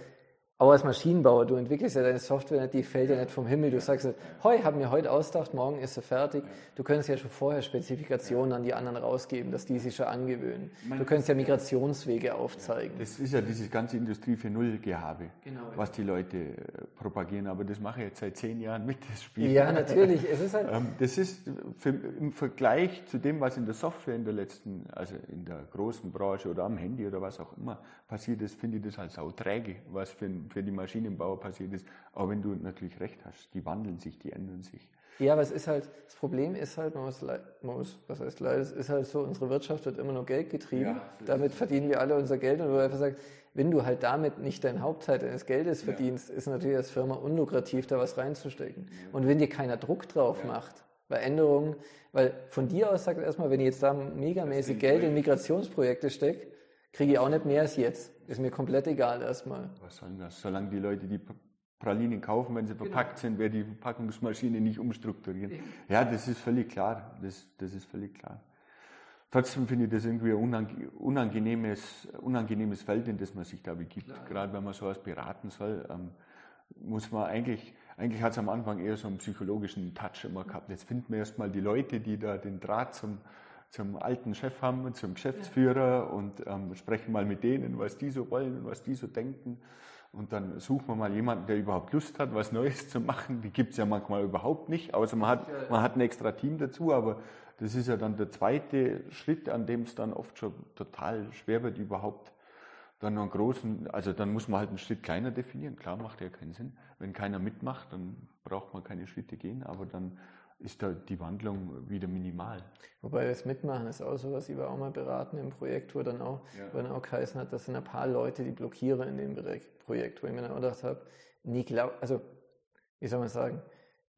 auch als Maschinenbauer, du entwickelst ja deine Software nicht, die fällt ja nicht vom Himmel. Du sagst, heu, haben wir heute ausgedacht, morgen ist sie fertig. Du könntest ja schon vorher Spezifikationen an die anderen rausgeben, dass die sich schon angewöhnen. Du könntest ja Migrationswege aufzeigen. Das ist ja dieses ganze Industrie für Null-Gehabe, genau, was die Leute äh, propagieren. Aber das mache ich jetzt seit zehn Jahren mit, das Spiel. Ja, natürlich. Es ist halt ähm, das ist für, im Vergleich zu dem, was in der Software in der letzten, also in der großen Branche oder am Handy oder was auch immer passiert ist, finde ich das halt sauträge, was für, für die Maschinenbauer passiert ist. Aber wenn du natürlich recht hast, die wandeln sich, die ändern sich. Ja, aber es ist halt, das Problem ist halt, man muss, man muss was heißt leider, es ist halt so, unsere Wirtschaft wird immer nur Geld getrieben. Ja, damit verdienen wir alle unser Geld und du einfach sagst, wenn du halt damit nicht dein Hauptteil deines Geldes verdienst, ja. ist natürlich als Firma unlukrativ, da was reinzustecken. Ja. Und wenn dir keiner Druck drauf macht, bei Änderungen, weil von dir aus sagt erstmal, wenn ich jetzt da megamäßig Geld in Migrationsprojekte stecke, kriege ich auch nicht mehr als jetzt. Ist mir komplett egal erstmal. Was soll das? Solange die Leute die Pralinen kaufen, wenn sie genau. verpackt sind, wer die Verpackungsmaschine nicht umstrukturieren. Ja, das ist völlig klar. Das, das ist völlig klar. Trotzdem finde ich das irgendwie ein unangenehmes, unangenehmes Feld, in das man sich da begibt. Klar. Gerade wenn man sowas beraten soll, ähm, muss man eigentlich, eigentlich hat es am Anfang eher so einen psychologischen Touch immer gehabt. Jetzt finden wir erstmal die Leute, die da den Draht zum, zum alten Chef haben, zum Geschäftsführer ja. und ähm, sprechen mal mit denen, was die so wollen und was die so denken. Und dann suchen wir mal jemanden, der überhaupt Lust hat, was Neues zu machen. Die gibt es ja manchmal überhaupt nicht, außer man hat, man hat ein extra Team dazu, aber das ist ja dann der zweite Schritt, an dem es dann oft schon total schwer wird, überhaupt dann einen großen, also dann muss man halt einen Schritt kleiner definieren. Klar, macht ja keinen Sinn. Wenn keiner mitmacht, dann braucht man keine Schritte gehen, aber dann ist da die Wandlung wieder minimal. Wobei das Mitmachen ist auch sowas, ich war auch mal beraten im Projekt, wo dann auch, ja. wo dann auch geheißen hat, das sind ein paar Leute, die blockieren in dem Projekt, wo ich mir dann auch gedacht habe, nie glaub, also, wie soll man sagen,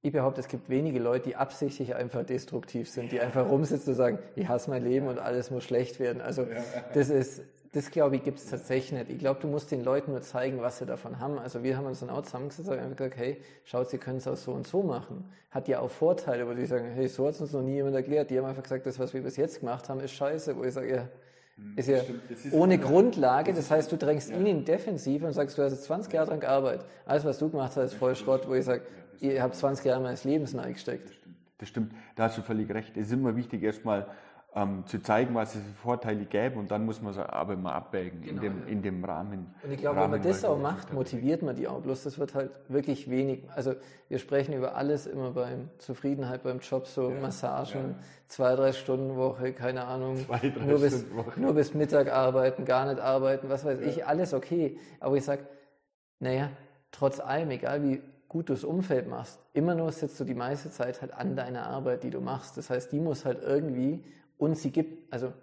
ich behaupte, es gibt wenige Leute, die absichtlich einfach destruktiv sind, die einfach rumsitzen und sagen, ich hasse mein Leben und alles muss schlecht werden. Also das ist, das glaube ich, gibt es tatsächlich nicht. Ich glaube, du musst den Leuten nur zeigen, was sie davon haben. Also wir haben uns dann auch zusammengesetzt und einfach gesagt, hey, schaut, sie können es auch so und so machen. Hat ja auch Vorteile, wo die sagen, hey, so hat es uns noch nie jemand erklärt. Die haben einfach gesagt, das, was wir bis jetzt gemacht haben, ist scheiße. Wo ich sage, ja, hm, ist ja ist ohne Grundlage. Das heißt, du drängst ja. ihn in Defensive und sagst, du hast jetzt 20 Jahre dran gearbeitet. Alles, was du gemacht hast, ist voll Schrott, wo ich sage, ihr habt 20 Jahre meines Lebens reingesteckt. Das stimmt. das stimmt. Da hast du völlig recht. Es ist immer wichtig, erstmal ähm, zu zeigen, was es für Vorteile gäbe und dann muss man es aber mal abwägen genau, in, dem, ja. in dem Rahmen. Und ich glaube, wenn man das auch macht, motiviert man die auch. Bloß das wird halt wirklich wenig. Also wir sprechen über alles immer beim Zufriedenheit beim Job, so ja, Massagen, ja. zwei, drei Stunden Woche, keine Ahnung, zwei, nur, bis, nur bis Mittag arbeiten, gar nicht arbeiten, was weiß ich, alles okay. Aber ich sag, naja, trotz allem, egal wie gut das Umfeld machst, immer nur sitzt du die meiste Zeit halt an deiner Arbeit, die du machst. Das heißt, die muss halt irgendwie und sie gibt, also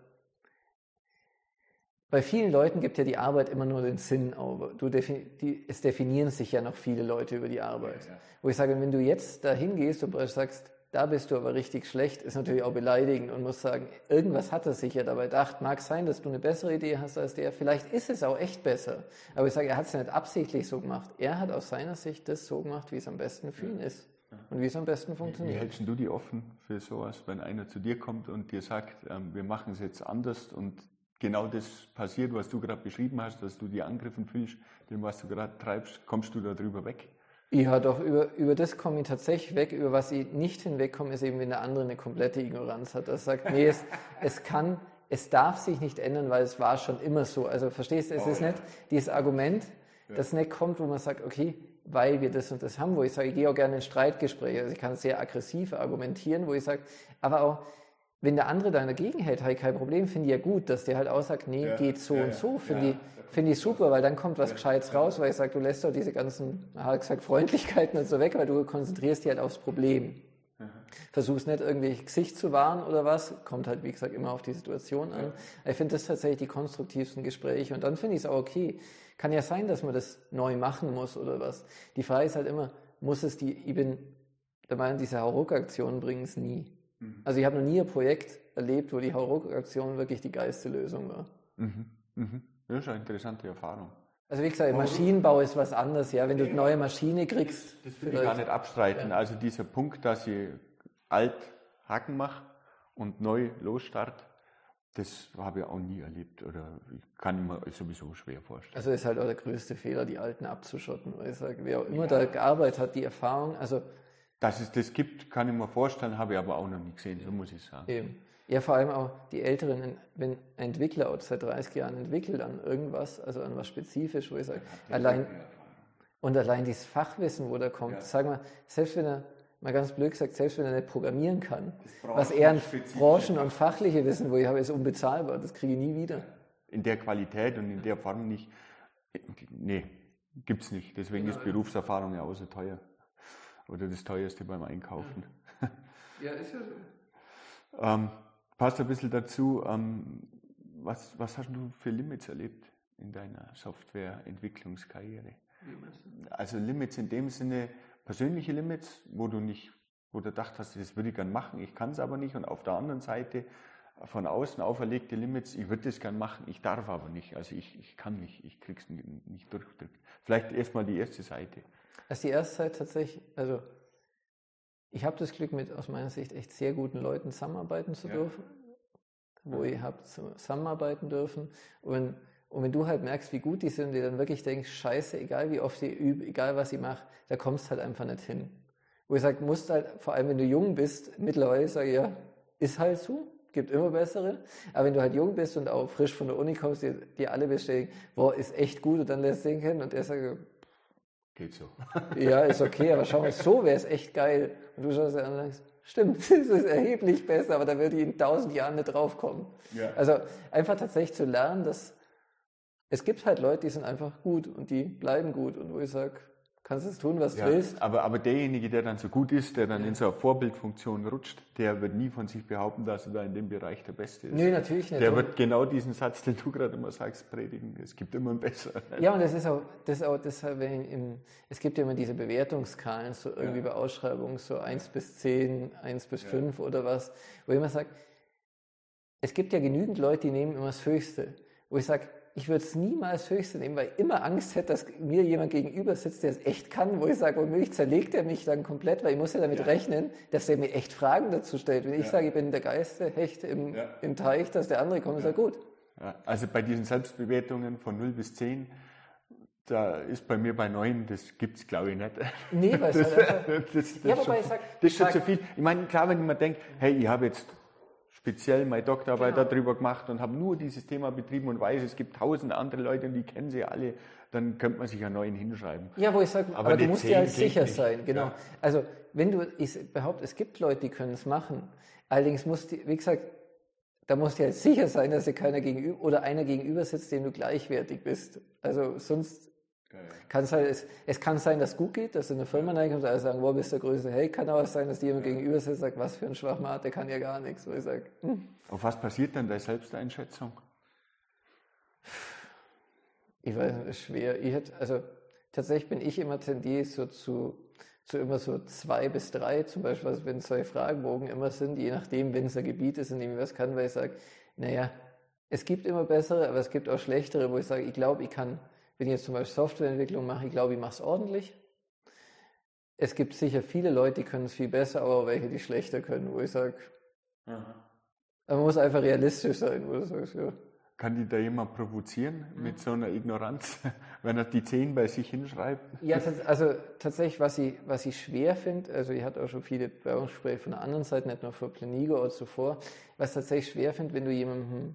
bei vielen Leuten gibt ja die Arbeit immer nur den Sinn, aber du die, es definieren sich ja noch viele Leute über die Arbeit. Ja, ja. Wo ich sage, wenn du jetzt da hingehst und sagst, da bist du aber richtig schlecht, ist natürlich auch beleidigend und muss sagen, irgendwas hat er sich ja dabei gedacht. Mag sein, dass du eine bessere Idee hast als der. Vielleicht ist es auch echt besser. Aber ich sage, er hat es ja nicht absichtlich so gemacht. Er hat aus seiner Sicht das so gemacht, wie es am besten für ihn ist und wie es am besten funktioniert. Wie hältst du die offen für sowas, wenn einer zu dir kommt und dir sagt, ähm, wir machen es jetzt anders und genau das passiert, was du gerade beschrieben hast, dass du die angriffen fühlst, dem, was du gerade treibst, kommst du darüber weg? Ja, doch, über, über das komme ich tatsächlich weg. Über was ich nicht hinwegkomme, ist eben, wenn der andere eine komplette Ignoranz hat. Er sagt, nee, es, es kann, es darf sich nicht ändern, weil es war schon immer so. Also verstehst du, es oh, ist ja. nicht dieses Argument, ja. das nicht kommt, wo man sagt, okay, weil wir das und das haben, wo ich sage, ich gehe auch gerne in Streitgespräche, also ich kann sehr aggressiv argumentieren, wo ich sage, aber auch, wenn der andere dann dagegen hält, habe ich kein Problem, finde ich ja gut, dass der halt auch sagt, nee, ja, geht so ja, und so, finde ja, ich, find ich super, weil dann kommt was Gescheites raus, weil ich sage, du lässt doch diese ganzen, gesagt, Freundlichkeiten und so weg, weil du konzentrierst dich halt aufs Problem. Versuchst nicht irgendwie Gesicht zu wahren oder was, kommt halt, wie gesagt, immer auf die Situation an. Ich finde das tatsächlich die konstruktivsten Gespräche und dann finde ich es auch okay, kann ja sein, dass man das neu machen muss oder was. Die Frage ist halt immer, muss es die, ich bin der Meinung, diese Hauruck-Aktionen bringen es nie. Mhm. Also ich habe noch nie ein Projekt erlebt, wo die Hauruck-Aktion wirklich die geilste Lösung war. Mhm. Mhm. Das ist eine interessante Erfahrung. Also wie gesagt, Maschinenbau ist was anderes, ja. Wenn du eine neue Maschine kriegst. Das, das will ich gar nicht abstreiten. Ja. Also dieser Punkt, dass ich alt Haken mache und neu losstart, das habe ich auch nie erlebt oder ich kann mir sowieso schwer vorstellen. Also ist halt auch der größte Fehler, die Alten abzuschotten. Weil ich sage, wer auch immer ja. da gearbeitet hat, die Erfahrung, also. Dass es das gibt, kann ich mir vorstellen, habe ich aber auch noch nie gesehen, so muss ich sagen. Eben. Ja, vor allem auch die Älteren, wenn ein Entwickler aus seit 30 Jahren entwickelt an irgendwas, also an was spezifisch, wo ich sage, allein, und allein dieses Fachwissen, wo da kommt, ja. sag mal, selbst wenn er mal ganz blöd gesagt, selbst wenn er nicht programmieren kann, was er an Branchen und fachliche Wissen, wo ich habe, ist unbezahlbar. Das kriege ich nie wieder. In der Qualität und in der Form nicht. Nee, gibt es nicht. Deswegen ist Berufserfahrung ja auch so teuer. Oder das teuerste beim Einkaufen. Ja, ist ja so. Ähm, passt ein bisschen dazu, ähm, was, was hast du für Limits erlebt in deiner Softwareentwicklungskarriere? Also Limits in dem Sinne, persönliche Limits, wo du nicht, wo du gedacht hast, das würde ich gern machen, ich kann es aber nicht. Und auf der anderen Seite von außen auferlegte Limits, ich würde das gern machen, ich darf aber nicht. Also ich, ich kann nicht, ich krieg's nicht, nicht durchgedrückt. Vielleicht erstmal die erste Seite. Also die erste Seite tatsächlich, also ich habe das Glück, mit aus meiner Sicht echt sehr guten Leuten zusammenarbeiten zu ja. dürfen, wo ihr habt zusammenarbeiten dürfen. Und, und wenn du halt merkst, wie gut die sind, und dir dann wirklich denkst, scheiße, egal wie oft ich übe, egal was ich mache, da kommst halt einfach nicht hin. Wo ich sage, musst halt, vor allem wenn du jung bist, mittlerweile sage ich, ja, ist halt so, gibt immer bessere. Aber wenn du halt jung bist und auch frisch von der Uni kommst, die, die alle bestätigen, boah, ist echt gut und dann lässt du den kennen und er sagt, geht so. ja, ist okay, aber schau mal, so wäre es echt geil. Und du schaust dir an und denkst, stimmt, es ist erheblich besser, aber da würde ich in tausend Jahren nicht draufkommen. Ja. Also einfach tatsächlich zu lernen, dass es gibt halt Leute, die sind einfach gut und die bleiben gut und wo ich sage, kannst es tun, was ja, du willst. Aber, aber derjenige, der dann so gut ist, der dann ja. in so eine Vorbildfunktion rutscht, der wird nie von sich behaupten, dass er da in dem Bereich der Beste ist. Nee, natürlich nicht. Der wird genau diesen Satz, den du gerade immer sagst, predigen. Es gibt immer einen besseren. Ja, und das ist auch, das auch deshalb, im, es gibt ja immer diese Bewertungsskalen, so irgendwie ja. bei Ausschreibungen, so 1 bis 10, 1 bis 5 oder was, wo ich immer sage, es gibt ja genügend Leute, die nehmen immer das Höchste. Wo ich sage, ich würde es niemals höchste nehmen, weil ich immer Angst hätte, dass mir jemand gegenüber sitzt, der es echt kann, wo ich sage, womöglich zerlegt er mich dann komplett, weil ich muss ja damit ja. rechnen, dass er mir echt Fragen dazu stellt. Wenn ja. ich sage, ich bin der geilste Hecht im, ja. im Teich, dass der andere kommt, ist ja gut. Also bei diesen Selbstbewertungen von 0 bis 10, da ist bei mir bei 9, das gibt es glaube ich nicht. Nee, weil es halt einfach, das, das, ja, wobei ich sag, das ist schon zu viel. Ich meine, klar, wenn man denkt, hey, ich habe jetzt speziell meine Doktorarbeit genau. darüber gemacht und habe nur dieses Thema betrieben und weiß, es gibt tausende andere Leute und die kennen sie alle, dann könnte man sich einen neuen hinschreiben. Ja, wo ich sage, aber, aber du musst dir halt sicher nicht. sein, genau. Ja. Also wenn du, ich behaupte, es gibt Leute, die können es machen. Allerdings muss die, wie gesagt, da musst du halt sicher sein, dass dir keiner gegenüber oder einer gegenüber sitzt, dem du gleichwertig bist. Also sonst kann es, halt, es, es, kann sein, dass es gut geht, dass in eine Firma reinkommt und alle sagen, wo bist der Größte? Hey, kann aber sein, dass jemand gegenüber sitzt und sagt, was für ein Schwachmat, der kann ja gar nichts. Wo ich sage, hm. Und was passiert dann bei Selbsteinschätzung? Ich weiß nicht, ist schwer. Ich hätte, also tatsächlich bin ich immer tendiert so zu, zu immer so zwei bis drei, zum Beispiel, also wenn zwei Fragebogen immer sind, je nachdem, wenn es ein Gebiet ist, in dem ich was kann, weil ich sage, naja, es gibt immer bessere, aber es gibt auch schlechtere, wo ich sage, ich glaube, ich kann wenn ich jetzt zum Beispiel Softwareentwicklung mache, ich glaube, ich mache es ordentlich. Es gibt sicher viele Leute, die können es viel besser, aber auch welche, die schlechter können, wo ich sage, man muss einfach realistisch sein, wo du sagst, ja. Kann die da jemand provozieren mit so einer Ignoranz, wenn er die zehn bei sich hinschreibt? Ja, also tatsächlich, was ich, was ich schwer finde, also ich hatte auch schon viele Bewerbungsgespräche von der anderen Seite, nicht nur für Planigo oder zuvor, was tatsächlich schwer finde, wenn du jemandem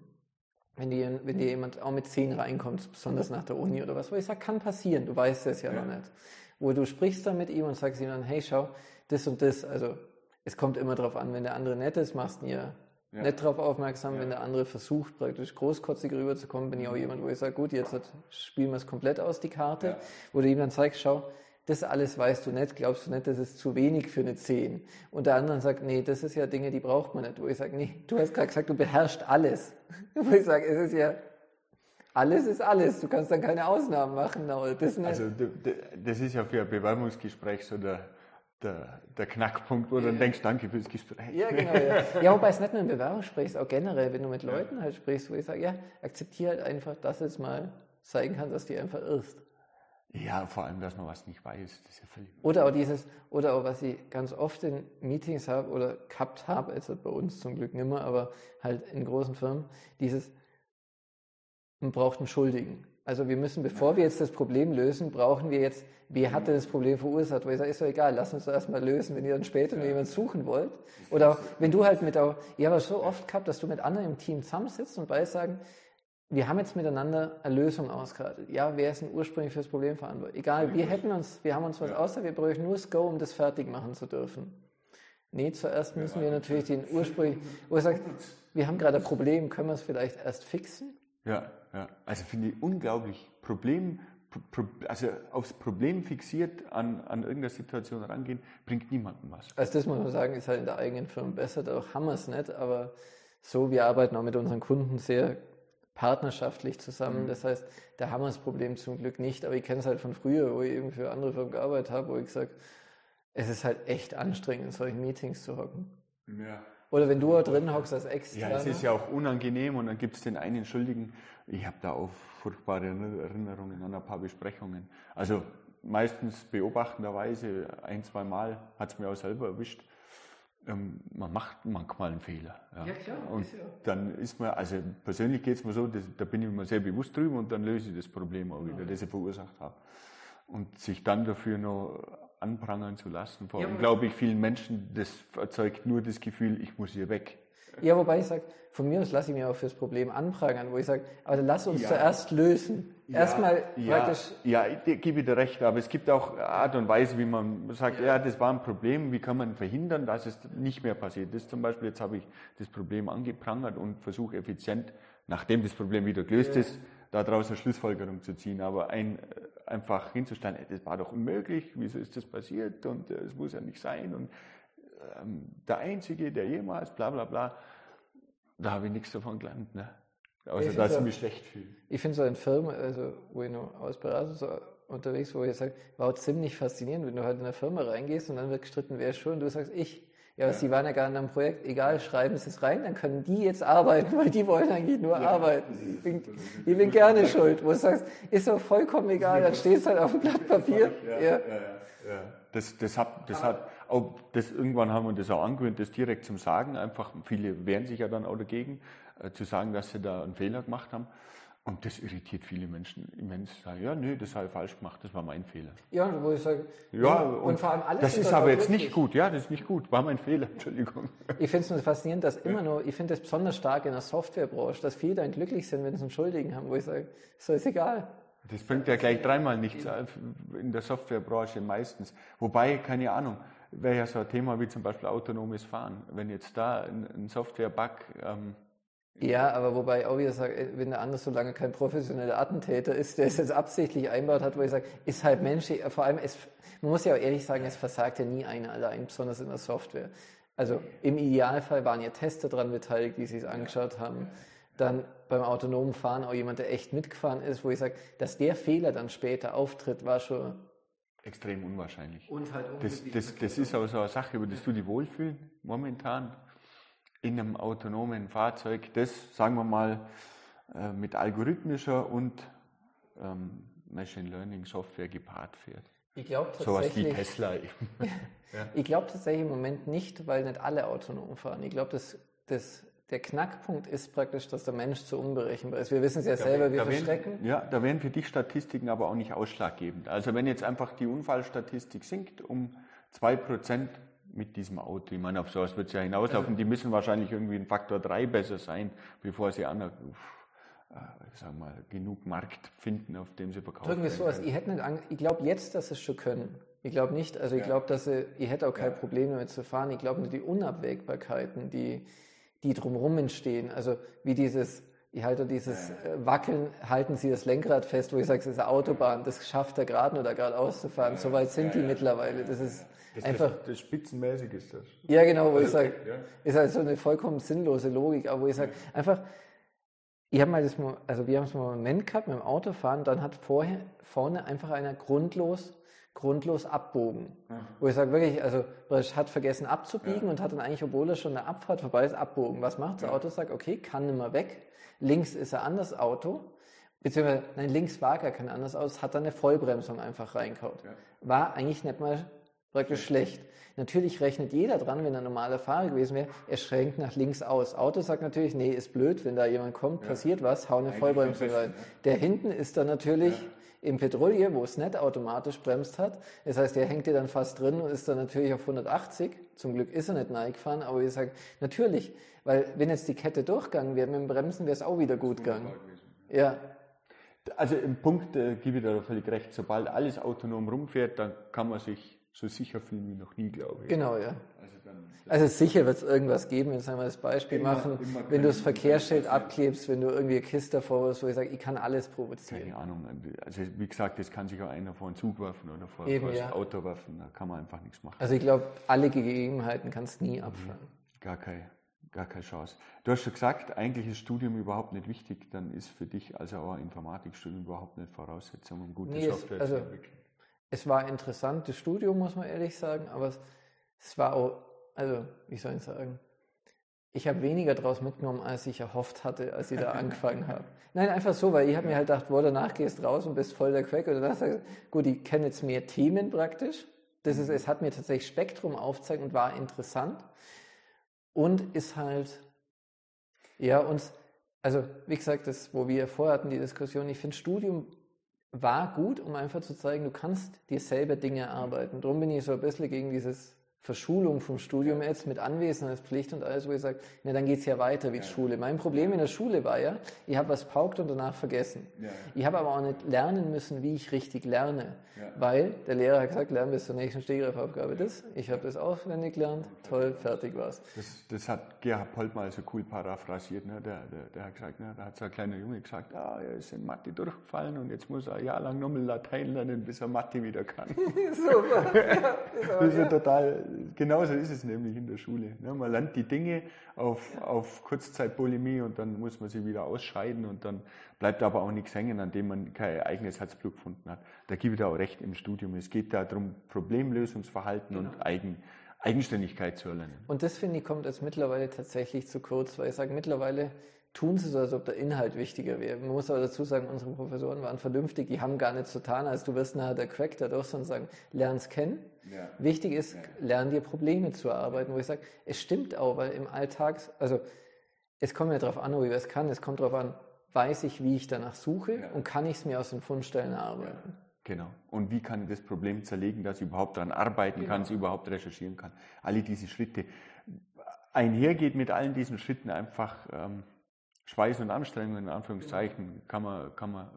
wenn dir, wenn dir jemand auch mit 10 reinkommt, besonders nach der Uni oder was, wo ich sage, kann passieren, du weißt es ja, ja. noch nicht. Wo du sprichst dann mit ihm und sagst ihm dann, hey, schau, das und das, also es kommt immer darauf an, wenn der andere nett ist, machst du ihr ja. nicht darauf aufmerksam, ja. wenn der andere versucht, praktisch großkotzig rüberzukommen, bin ich auch jemand, wo ich sage, gut, jetzt spielen wir es komplett aus, die Karte, ja. wo du ihm dann zeigst, schau, das alles weißt du nicht, glaubst du nicht, das ist zu wenig für eine 10. Und der andere sagt, nee, das ist ja Dinge, die braucht man nicht. Wo ich sage, nee, du hast gerade gesagt, du beherrschst alles. Wo ich sage, es ist ja, alles ist alles. Du kannst dann keine Ausnahmen machen. Das also das ist ja für ein Bewerbungsgespräch so der, der, der Knackpunkt, wo du dann denkst, danke fürs Gespräch. Ja, genau. Ja. ja, wobei es nicht nur im Bewerbungsgespräch ist, auch generell, wenn du mit Leuten halt sprichst, wo ich sage, ja, akzeptiere halt einfach, dass es mal zeigen kann, dass du einfach irrst. Ja, vor allem, dass man was nicht weiß, das ist ja völlig. Oder auch dieses, oder auch was ich ganz oft in Meetings habe oder gehabt habe, also bei uns zum Glück nicht mehr, aber halt in großen Firmen, dieses, man braucht einen Schuldigen. Also wir müssen, bevor wir jetzt das Problem lösen, brauchen wir jetzt, wer hatte das Problem verursacht? Weil ich sage, ist doch egal, lass uns das erstmal lösen, wenn ihr dann später ja. noch jemanden suchen wollt. Oder auch, wenn du halt mit, auch, ich habe so oft gehabt, dass du mit anderen im Team zusammensitzt und beide sagen, wir haben jetzt miteinander eine Lösung ausgearbeitet. Ja, wer ist denn ursprünglich für das Problem verantwortlich? Egal, wir hätten uns, wir haben uns was ja. außer, wir bräuchten nur das Go, um das fertig machen zu dürfen. Nee, zuerst müssen wir natürlich den ursprünglich, wo er sagt, wir haben gerade ein Problem, können wir es vielleicht erst fixen? Ja, ja. Also finde ich unglaublich. Problem also aufs Problem fixiert an, an irgendeiner Situation rangehen, bringt niemandem was. Also das muss man sagen, ist halt in der eigenen Firma besser, da haben wir es nicht, aber so, wir arbeiten auch mit unseren Kunden sehr partnerschaftlich zusammen. Mhm. Das heißt, da haben wir das Problem zum Glück nicht, aber ich kenne es halt von früher, wo ich irgendwie für andere Firmen gearbeitet habe, wo ich gesagt es ist halt echt anstrengend, in solchen Meetings zu hocken. Ja. Oder wenn du da drin hockst als Externer. Ja, es ist ja auch unangenehm und dann gibt es den einen Schuldigen. Ich habe da auch furchtbare Erinnerungen an ein paar Besprechungen. Also meistens beobachtenderweise, ein, zwei Mal hat es mir auch selber erwischt. Ähm, man macht manchmal einen Fehler. Ja, ja klar. Und ist ja. dann ist man, also persönlich geht es mir so, dass, da bin ich mir sehr bewusst drüber und dann löse ich das Problem auch wieder, ja. das ich verursacht habe. Und sich dann dafür noch anprangern zu lassen. Vor allem, glaube ich, vielen Menschen, das erzeugt nur das Gefühl, ich muss hier weg. Ja, wobei ich sage, von mir aus lasse ich mir auch fürs Problem anprangern, wo ich sage, aber lass uns ja. zuerst lösen. Ja, Erstmal ja, praktisch. Ja, ich gebe dir recht, aber es gibt auch Art und Weise, wie man sagt, ja. ja, das war ein Problem, wie kann man verhindern, dass es nicht mehr passiert. Das zum Beispiel, jetzt habe ich das Problem angeprangert und versuche effizient, nachdem das Problem wieder gelöst ist, daraus eine Schlussfolgerung zu ziehen. Aber ein, einfach hinzustellen, das war doch unmöglich, wieso ist das passiert und es muss ja nicht sein und der Einzige, der jemals, bla bla bla, da habe ich nichts davon gelernt. Ne? Außer, dass ich mich schlecht fühle. Ich finde so in Firmen, also, wo ich noch als Berater so unterwegs wo ich sage, war auch ziemlich faszinierend, wenn du halt in eine Firma reingehst und dann wird gestritten, wer ist schuld, und du sagst, ich. Ja, ja. sie waren ja gar nicht am Projekt, egal, schreiben Sie es rein, dann können die jetzt arbeiten, weil die wollen eigentlich nur ja, arbeiten. Ich bin, ich bin gerne schuld. Wo du sagst, ist doch vollkommen egal, dann steht es halt auf dem Blatt Papier. Ja, ja. ja, ja. Das, das hat, das hat, auch das, irgendwann haben wir das auch angewöhnt, das direkt zum Sagen. Einfach, viele wehren sich ja dann auch dagegen, äh, zu sagen, dass sie da einen Fehler gemacht haben. Und das irritiert viele Menschen immens. Ja, nö, das habe ich falsch gemacht, das war mein Fehler. Ja, wo ich sage, ja, und, und, vor allem alles. Das ist aber jetzt nicht gut, ja, das ist nicht gut, war mein Fehler, Entschuldigung. Ich finde es faszinierend, dass immer nur, ich finde es besonders stark in der Softwarebranche, dass viele dann glücklich sind, wenn sie einen Schuldigen haben, wo ich sage, so ist egal. Das bringt ja gleich dreimal nichts in der Softwarebranche meistens. Wobei, keine Ahnung, wäre ja so ein Thema wie zum Beispiel autonomes Fahren. Wenn jetzt da ein, Software-Bug ähm, ja, aber wobei auch wieder sage, äh, wenn der andere so lange kein professioneller Attentäter ist, der es jetzt absichtlich einbaut hat, wo ich sage, ist halt menschlich, vor allem, es, man muss ja auch ehrlich sagen, es versagt ja nie einer allein, besonders in der Software. Also im Idealfall waren ja Tester daran beteiligt, die sich es angeschaut haben. Dann beim autonomen Fahren auch jemand, der echt mitgefahren ist, wo ich sage, dass der Fehler dann später auftritt, war schon extrem unwahrscheinlich. Und halt das, das, das ist aber so eine Sache, über das du dich wohlfühlen momentan in einem autonomen Fahrzeug, das, sagen wir mal, äh, mit algorithmischer und ähm, Machine Learning Software gepaart fährt. Ich glaube tatsächlich. Sowas wie Tesla eben. ja. Ich glaube tatsächlich im Moment nicht, weil nicht alle autonom fahren. Ich glaube, dass das, der Knackpunkt ist praktisch, dass der Mensch zu unberechenbar ist. Wir wissen es ja da selber, wir verschrecken. ja, da wären für dich Statistiken aber auch nicht ausschlaggebend. Also wenn jetzt einfach die Unfallstatistik sinkt um 2%, mit diesem Auto. Ich meine, auf sowas wird es ja hinauslaufen. Die müssen wahrscheinlich irgendwie ein Faktor 3 besser sein, bevor sie an, äh, sagen mal, genug Markt finden, auf dem sie verkaufen. Drücken wir so aus. Ich, hätte nicht Angst, ich glaube jetzt, dass sie es schon können. Ich glaube nicht, also ich ja. glaube, dass sie, ich hätte auch kein ja. Problem damit zu fahren. Ich glaube nur die Unabwägbarkeiten, die, die drumherum entstehen, also wie dieses, ich halte dieses. Äh, Wackeln, halten Sie das Lenkrad fest, wo ich sage, es ist eine Autobahn, das schafft er gerade oder geradeaus zu fahren. So weit sind die mittlerweile. Das ist das einfach. Das, das spitzenmäßig ist das. Ja, genau, wo also, ich sage, ja. ist halt so eine vollkommen sinnlose Logik, aber wo ich sage, ja. einfach, ich habe mal das, also wir haben es mal einen Moment gehabt mit dem Autofahren, dann hat vorher, vorne einfach einer grundlos, grundlos abbogen. Ja. Wo ich sage wirklich, also hat vergessen abzubiegen und hat dann eigentlich, obwohl er schon eine Abfahrt vorbei ist, abbogen. Was macht das Auto? Sagt, okay, kann nicht mehr weg. Links ist ein anderes Auto. Beziehungsweise, nein, links war gar kein anderes Auto, hat dann eine Vollbremsung einfach reinkaut. War eigentlich nicht mal praktisch schlecht. Natürlich rechnet jeder dran, wenn er normaler Fahrer gewesen wäre, er schränkt nach links aus. Auto sagt natürlich, nee, ist blöd, wenn da jemand kommt, ja. passiert was, hau eine Vollbremse rein. Der hinten ist dann natürlich ja. Im Petrolier, wo es nicht automatisch bremst hat. Das heißt, der hängt dir dann fast drin und ist dann natürlich auf 180. Zum Glück ist er nicht gefahren, aber ich sage, natürlich, weil wenn jetzt die Kette durchgegangen wäre mit dem Bremsen, wäre es auch wieder gut gegangen. Ja. Also im Punkt äh, gebe ich da völlig recht. Sobald alles autonom rumfährt, dann kann man sich so sicher fühlen wie noch nie, glaube ich. Genau, ja. Also Also sicher wird es irgendwas geben, jetzt einmal das Beispiel immer, machen, immer wenn du das Verkehrsschild abklebst, wenn du irgendwie eine Kiste davor hast, wo ich sage, ich kann alles provozieren. Keine Ahnung. Also wie gesagt, das kann sich auch einer vor einen Zug werfen oder vor, Eben, vor das ja. Auto werfen, da kann man einfach nichts machen. Also ich glaube, alle Gegebenheiten kannst du nie abfangen. Mhm. Gar keine, gar keine Chance. Du hast schon gesagt, eigentlich ist Studium überhaupt nicht wichtig, dann ist für dich also auch ein Informatikstudium überhaupt nicht Voraussetzung, um gute nee, Software es, also, zu entwickeln. Es war ein interessantes Studium, muss man ehrlich sagen, aber es, es war auch also wie soll ich sagen, ich habe weniger daraus mitgenommen, als ich erhofft hatte, als ich da angefangen habe. Nein, einfach so, weil ich habe mir halt gedacht, wo danach gehst raus und bist voll der Crack. Und danach sagst du, gut, ich kenne jetzt mehr Themen praktisch. Das ist, es hat mir tatsächlich Spektrum aufgezeigt und war interessant. Und ist halt, ja, und, also wie gesagt, das, wo wir vorher hatten, die Diskussion, ich finde Studium war gut, um einfach zu zeigen, du kannst dir selber Dinge erarbeiten. Darum bin ich so ein bisschen gegen dieses Verschulung vom Studium jetzt mit Anwesenheitspflicht und alles, wo ich sage, na, dann geht es ja weiter wie ja. Schule. Mein Problem in der Schule war ja, ich habe was paukt und danach vergessen. Ja. Ich habe aber auch nicht lernen müssen, wie ich richtig lerne, ja. weil der Lehrer hat gesagt, lern bis zur nächsten Stegreifaufgabe das. Ich habe das auswendig gelernt, toll, fertig war's. Das, das hat Gerhard Polt mal so cool paraphrasiert. Ne? Der, der, der hat gesagt, ne? da hat so ein kleiner Junge gesagt, ah, er ist in Mathe durchgefallen und jetzt muss er ein Jahr lang nochmal Latein lernen, bis er Mathe wieder kann. Super. das ist ja total genauso ist es nämlich in der Schule. Ne? Man lernt die Dinge auf, auf Kurzzeitbulimie und dann muss man sie wieder ausscheiden und dann bleibt aber auch nichts hängen, an dem man kein eigenes Herzblut gefunden hat. Da gebe ich da auch recht im Studium. Es geht darum, Problemlösungsverhalten genau. und Eigen, Eigenständigkeit zu erlernen. Und das finde ich kommt jetzt mittlerweile tatsächlich zu kurz, weil ich sage, mittlerweile tun sie so, als ob der Inhalt wichtiger wäre. Man muss aber dazu sagen, unsere Professoren waren vernünftig, die haben gar nicht so getan, als du wirst nachher der Crack dadurch, sondern sagen, lern's kennen. Ja. Wichtig ist, ja. lern dir Probleme zu erarbeiten, wo ich sage, es stimmt auch, weil im Alltag, also es kommt ja darauf an, wie ich es kann, es kommt darauf an, weiß ich, wie ich danach suche ja. und kann ich es mir aus den Fundstellen erarbeiten. Genau. Und wie kann ich das Problem zerlegen, dass ich überhaupt daran arbeiten genau. kann, es überhaupt recherchieren kann. Alle diese Schritte. Einhergeht mit allen diesen Schritten einfach ähm, Schweiß und Anstrengung, in Anführungszeichen, kann man, kann man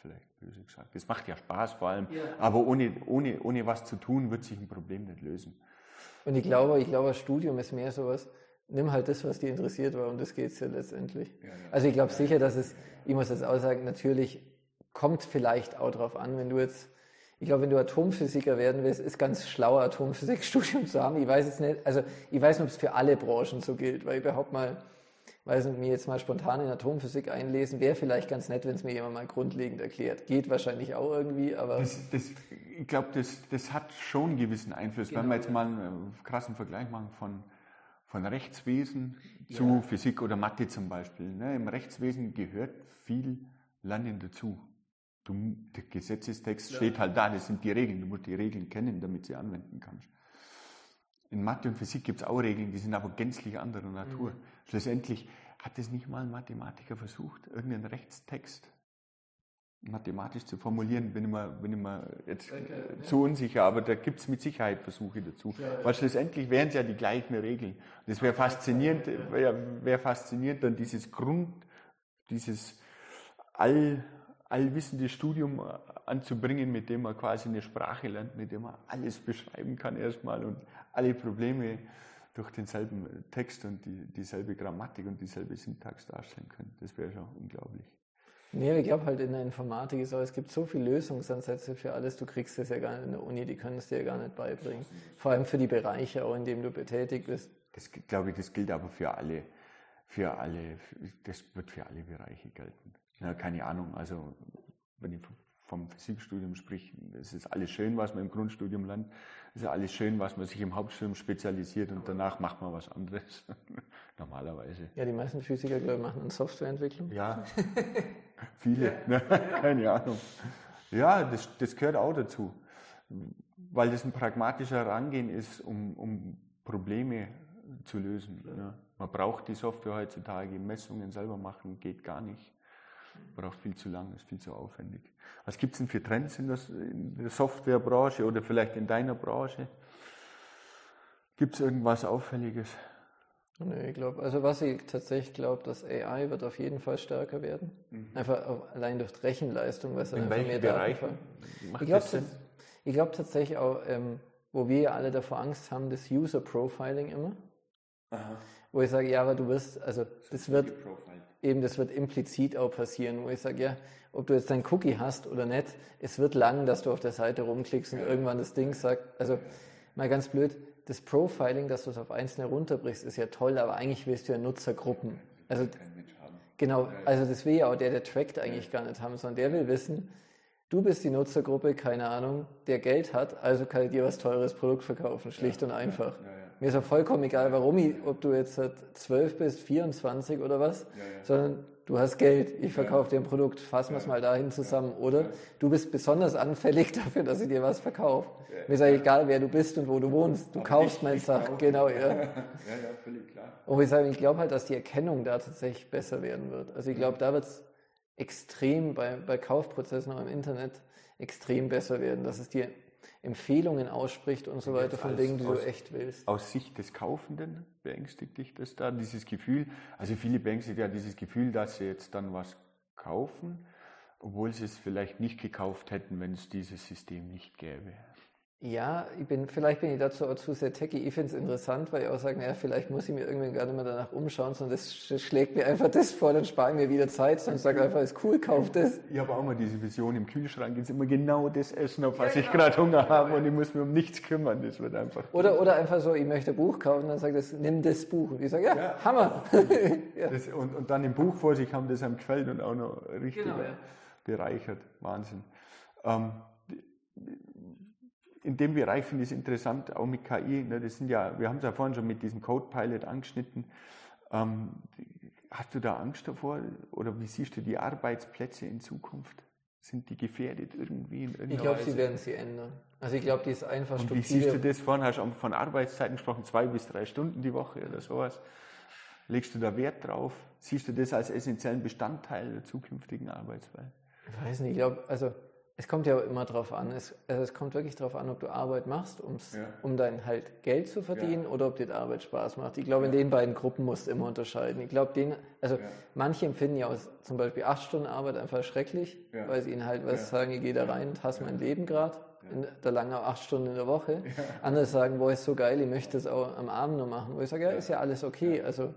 vielleicht böse gesagt. Das macht ja Spaß vor allem, ja. aber ohne, ohne, ohne was zu tun, wird sich ein Problem nicht lösen. Und ich glaube, ich glaube, Studium ist mehr sowas, nimm halt das, was dich interessiert war, und das geht es ja letztendlich. Ja, ja. Also ich glaube sicher, dass es, ich muss jetzt auch sagen, natürlich kommt vielleicht auch darauf an, wenn du jetzt, ich glaube, wenn du Atomphysiker werden willst, ist ganz schlau, Atomphysikstudium zu haben. Ich weiß jetzt nicht, also ich weiß nicht, ob es für alle Branchen so gilt, weil überhaupt mal weiß nicht, mir jetzt mal spontan in Atomphysik einlesen, wäre vielleicht ganz nett, wenn es mir jemand mal grundlegend erklärt. Geht wahrscheinlich auch irgendwie, aber. Das, das, ich glaube, das, das hat schon einen gewissen Einfluss. Genau, Wenn wir jetzt mal einen krassen Vergleich machen von, von Rechtswesen zu ja. Physik oder Mathe zum Beispiel. Ne? Im Rechtswesen gehört viel Lernen dazu. Du, der Gesetzestext ja. steht halt da, das sind die Regeln. Du musst die Regeln kennen, damit sie anwenden kannst. In Mathe und Physik gibt es auch Regeln, die sind aber gänzlich anderer Natur. Mhm. Schlussendlich hat es nicht mal ein Mathematiker versucht, irgendeinen Rechtstext mathematisch zu formulieren, bin ich mir, bin ich mir jetzt okay, ja. zu unsicher, aber da gibt es mit Sicherheit Versuche dazu. Ja, Weil schlussendlich wären es ja die gleichen Regeln. Und es wäre faszinierend, wäre wär faszinierend, dann dieses Grund, dieses all, allwissende Studium anzubringen, mit dem man quasi eine Sprache lernt, mit dem man alles beschreiben kann erstmal und alle Probleme durch denselben Text und die, dieselbe Grammatik und dieselbe Syntax darstellen können. Das wäre schon unglaublich. Nee, ich glaube halt in der Informatik ist auch, es gibt so viele Lösungsansätze für alles, du kriegst das ja gar nicht in der Uni, die können es dir ja gar nicht beibringen. Vor allem für die Bereiche auch, in denen du betätigt bist. Das glaube ich, das gilt aber für alle, für alle, das wird für alle Bereiche gelten. Ja, keine Ahnung, also wenn ich vom Physikstudium sprich, es ist alles schön, was man im Grundstudium lernt. Es ist alles schön, was man sich im Hauptstudium spezialisiert und danach macht man was anderes. Normalerweise. Ja, die meisten Physiker, glaube ich, machen eine Softwareentwicklung. Ja, viele. Ne? Keine Ahnung. Ja, das, das gehört auch dazu. Weil das ein pragmatischer Herangehen ist, um, um Probleme zu lösen. Ja. Man braucht die Software heutzutage, Messungen selber machen geht gar nicht braucht viel zu lang, ist viel zu aufwendig. Was gibt es denn für Trends in, das, in der Softwarebranche oder vielleicht in deiner Branche? Gibt es irgendwas Auffälliges? Nee, ich glaube, also was ich tatsächlich glaube, dass AI wird auf jeden Fall stärker werden. Mhm. Einfach allein durch Rechenleistung, weil es in welchen Bereichen Ich glaube glaub tatsächlich auch, ähm, wo wir ja alle davor Angst haben, das User Profiling immer. Aha. Wo ich sage, ja, aber du wirst, also das wird eben, das wird implizit auch passieren, wo ich sage, ja, ob du jetzt dein Cookie hast oder nicht, es wird lang, dass du auf der Seite rumklickst und irgendwann das Ding sagt, also mal ganz blöd, das Profiling, dass du es auf Einzelne runterbrichst, ist ja toll, aber eigentlich willst du ja Nutzergruppen. Also, genau, also das will ja auch der, der trackt eigentlich gar nicht haben, sondern der will wissen, du bist die Nutzergruppe, keine Ahnung, der Geld hat, also kann ich dir was teures Produkt verkaufen, schlicht und einfach. Mir ist auch vollkommen egal, warum ich, ob du jetzt 12 bist, 24 oder was, sondern du hast Geld, ich verkaufe dir ein Produkt, fassen wir es mal dahin zusammen. Oder du bist besonders anfällig dafür, dass ich dir was verkaufe. Mir ist eigentlich egal, wer du bist und wo du wohnst. Du Aber kaufst mein Sach. Genau, ja. ja, ja, völlig klar. Und ich sage, ich glaube halt, dass die Erkennung da tatsächlich besser werden wird. Also ich glaube, da wird es extrem bei, bei Kaufprozessen auch im Internet extrem besser werden, dass es dir Empfehlungen ausspricht und so weiter von Dingen, die aus, du echt willst. Aus Sicht des Kaufenden beängstigt dich das da, dieses Gefühl? Also viele beängstigt ja dieses Gefühl, dass sie jetzt dann was kaufen, obwohl sie es vielleicht nicht gekauft hätten, wenn es dieses System nicht gäbe. Ja, ich bin, vielleicht bin ich dazu auch zu sehr techy. Ich finde es interessant, weil ich auch sage, naja, vielleicht muss ich mir irgendwie gar nicht mehr danach umschauen, sondern das schlägt mir einfach das vor, dann spare ich mir wieder Zeit, sondern sage einfach, ist cool, kauf das. Ich habe auch mal diese Vision, im Kühlschrank ist immer genau das Essen, auf was ja, ich gerade Hunger habe und ich muss mir um nichts kümmern, das wird einfach... Oder, oder einfach so, ich möchte ein Buch kaufen, dann sagt es, nimm das Buch. Und ich sage, ja, ja. Hammer. ja. Das, und, und dann im Buch vor sich haben das einem gefällt und auch noch richtig genau, bereichert. Wahnsinn. Ähm, in dem Bereich finde ich es interessant, auch mit KI. Ne, das sind ja, wir haben es ja vorhin schon mit diesem Code Pilot angeschnitten. Ähm, hast du da Angst davor oder wie siehst du die Arbeitsplätze in Zukunft? Sind die gefährdet irgendwie in Ich glaube, sie werden sie ändern. Also ich glaube, die ist einfach Und Wie siehst du das? Vorhin hast du von Arbeitszeiten gesprochen, zwei bis drei Stunden die Woche oder sowas. Legst du da Wert drauf? Siehst du das als essentiellen Bestandteil der zukünftigen Arbeitswelt? Ich weiß nicht, ich glaube, also es kommt ja immer darauf an. Es, also es kommt wirklich darauf an, ob du Arbeit machst, ja. um dein halt Geld zu verdienen ja. oder ob dir die Arbeit Spaß macht. Ich glaube, in den beiden Gruppen musst du immer unterscheiden. Ich glaube, den, also manche empfinden ja aus zum Beispiel acht Stunden Arbeit einfach schrecklich, weil sie ihnen halt was sagen, ich gehe da rein und hasse mein Leben gerade. In der langen acht Stunden in der Woche. Andere sagen, boah, ist so geil, ich möchte es auch am Abend noch machen. Wo ich sage, ja, ist ja alles okay. Also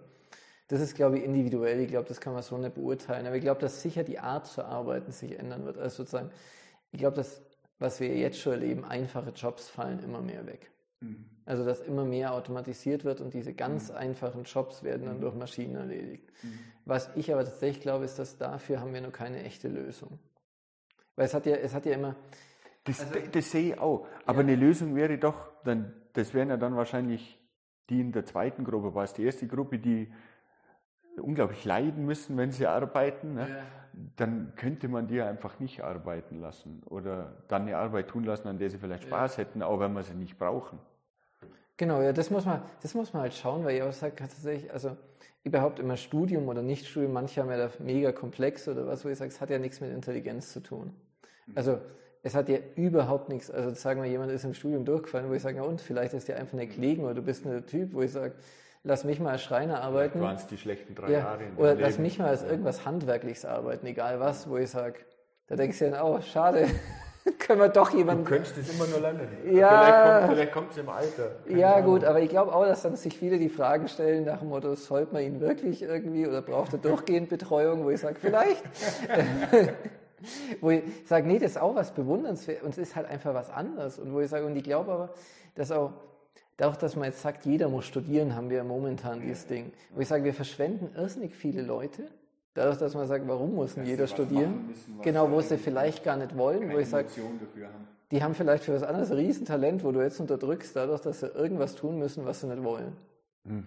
das ist, glaube ich, individuell. Ich glaube, das kann man so nicht beurteilen. Aber ich glaube, dass sicher die Art zu arbeiten sich ändern wird. Also sozusagen, ich glaube, dass, was wir jetzt schon erleben, einfache Jobs fallen immer mehr weg. Mhm. Also, dass immer mehr automatisiert wird und diese ganz mhm. einfachen Jobs werden dann mhm. durch Maschinen erledigt. Mhm. Was ich aber tatsächlich glaube, ist, dass dafür haben wir noch keine echte Lösung. Weil es hat ja, es hat ja immer. Das, also, das sehe ich auch. Aber ja. eine Lösung wäre doch, dann, das wären ja dann wahrscheinlich die in der zweiten Gruppe, war es die erste Gruppe, die unglaublich leiden müssen, wenn sie arbeiten. Ne? Ja dann könnte man die einfach nicht arbeiten lassen oder dann eine Arbeit tun lassen, an der sie vielleicht Spaß ja. hätten, auch wenn wir sie nicht brauchen. Genau, ja, das muss man, das muss man halt schauen, weil ich auch sage, tatsächlich, also überhaupt immer Studium oder Nicht-Studium, manche haben ja da mega komplex oder was, wo ich sage, es hat ja nichts mit Intelligenz zu tun. Mhm. Also es hat ja überhaupt nichts, also sagen wir, jemand ist im Studium durchgefallen, wo ich sage, ja und, vielleicht ist dir einfach nicht gelegen oder du bist ein Typ, wo ich sage, lass mich mal als Schreiner arbeiten. Ja, waren es die schlechten drei ja, Jahre. oder lass mich mal als irgendwas Handwerkliches arbeiten, egal was, wo ich sage, da denkst du dann, oh, schade, können wir doch jemanden. Du könntest es immer nur lernen. Ja, vielleicht kommt es im Alter. Keine ja, Ahnung. gut, aber ich glaube auch, dass dann sich viele die Fragen stellen nach dem Motto, sollte man ihn wirklich irgendwie oder braucht er durchgehend Betreuung, wo ich sage, vielleicht. wo ich sage, nee, das ist auch was Bewundernswert und es ist halt einfach was anderes. Und wo ich sage, und ich glaube aber, dass auch Dadurch, dass man jetzt sagt, jeder muss studieren, haben wir momentan dieses Ding. Wo ich sage, wir verschwenden irrsinnig viele Leute. Dadurch, dass man sagt, warum muss denn jeder studieren? Müssen, genau, wo sie vielleicht gar nicht wollen. Wo ich sage, haben. die haben vielleicht für was anderes ein Riesentalent, wo du jetzt unterdrückst, dadurch, dass sie irgendwas tun müssen, was sie nicht wollen. Mhm.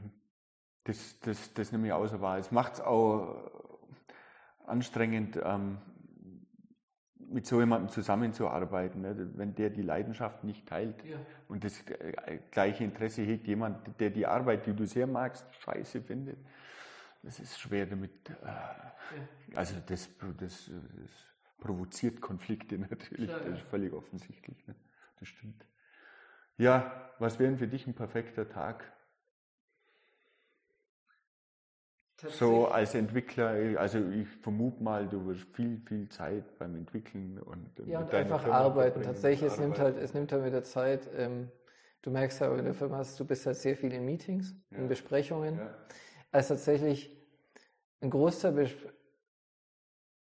Das, das, das nehme ich außer Wahr. Es macht es auch anstrengend, ähm, mit so jemandem zusammenzuarbeiten, ne? wenn der die Leidenschaft nicht teilt ja. und das äh, gleiche Interesse hegt, jemand, der die Arbeit, die du sehr magst, scheiße findet, das ist schwer damit. Äh, ja. Also das, das, das, provoziert Konflikte natürlich, Klar, das ist völlig offensichtlich. Ne? Das stimmt. Ja, was wäre für dich ein perfekter Tag? So als Entwickler, also ich vermute mal, du wirst viel, viel Zeit beim Entwickeln und ja und einfach Firma arbeiten. Tatsächlich, es nimmt halt, es nimmt halt mit der Zeit. Ähm, Du merkst ja in der Firma, du bist halt sehr viel in Meetings, ja. in Besprechungen. Ja. Also tatsächlich ein Großteil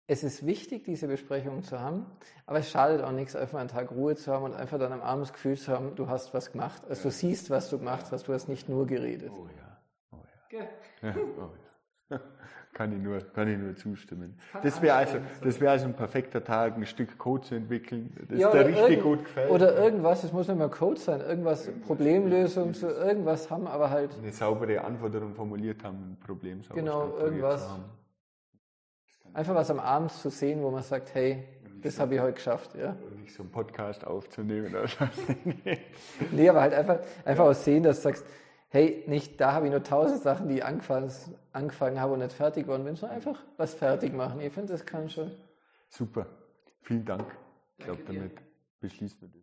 es ist wichtig, diese Besprechungen zu haben, aber es schadet auch nichts, einfach einen Tag Ruhe zu haben und einfach dann am Abend das Gefühl zu haben, du hast was gemacht. Also ja. du siehst, was du gemacht hast, du hast nicht nur geredet. Oh ja, oh ja. ja. oh ja. Kann ich nur, kann ich nur zustimmen. das wäre also, das wäre also ein perfekter Tag, ein Stück Code zu entwickeln, das ja, dir richtig gut gefällt. Oder irgendwas, es muss nicht mal Code sein, irgendwas, irgendwas Problemlösung zu irgendwas haben, aber halt. Eine saubere Anforderung formuliert haben, ein Problem sauber Genau, irgendwas. Einfach was am Abend zu sehen, wo man sagt, hey, das habe ich heute geschafft. Ja. Und nicht so einen Podcast aufzunehmen. Oder nee, aber halt einfach, einfach aus sehen, dass du sagst, hey, nicht da habe ich nur tausend Sachen, die ich angefangen, angefangen habe und nicht fertig geworden bin, sondern einfach was fertig machen. Ich finde, das kann schon. Super. Vielen Dank. Ich glaube, damit beschließen wir das.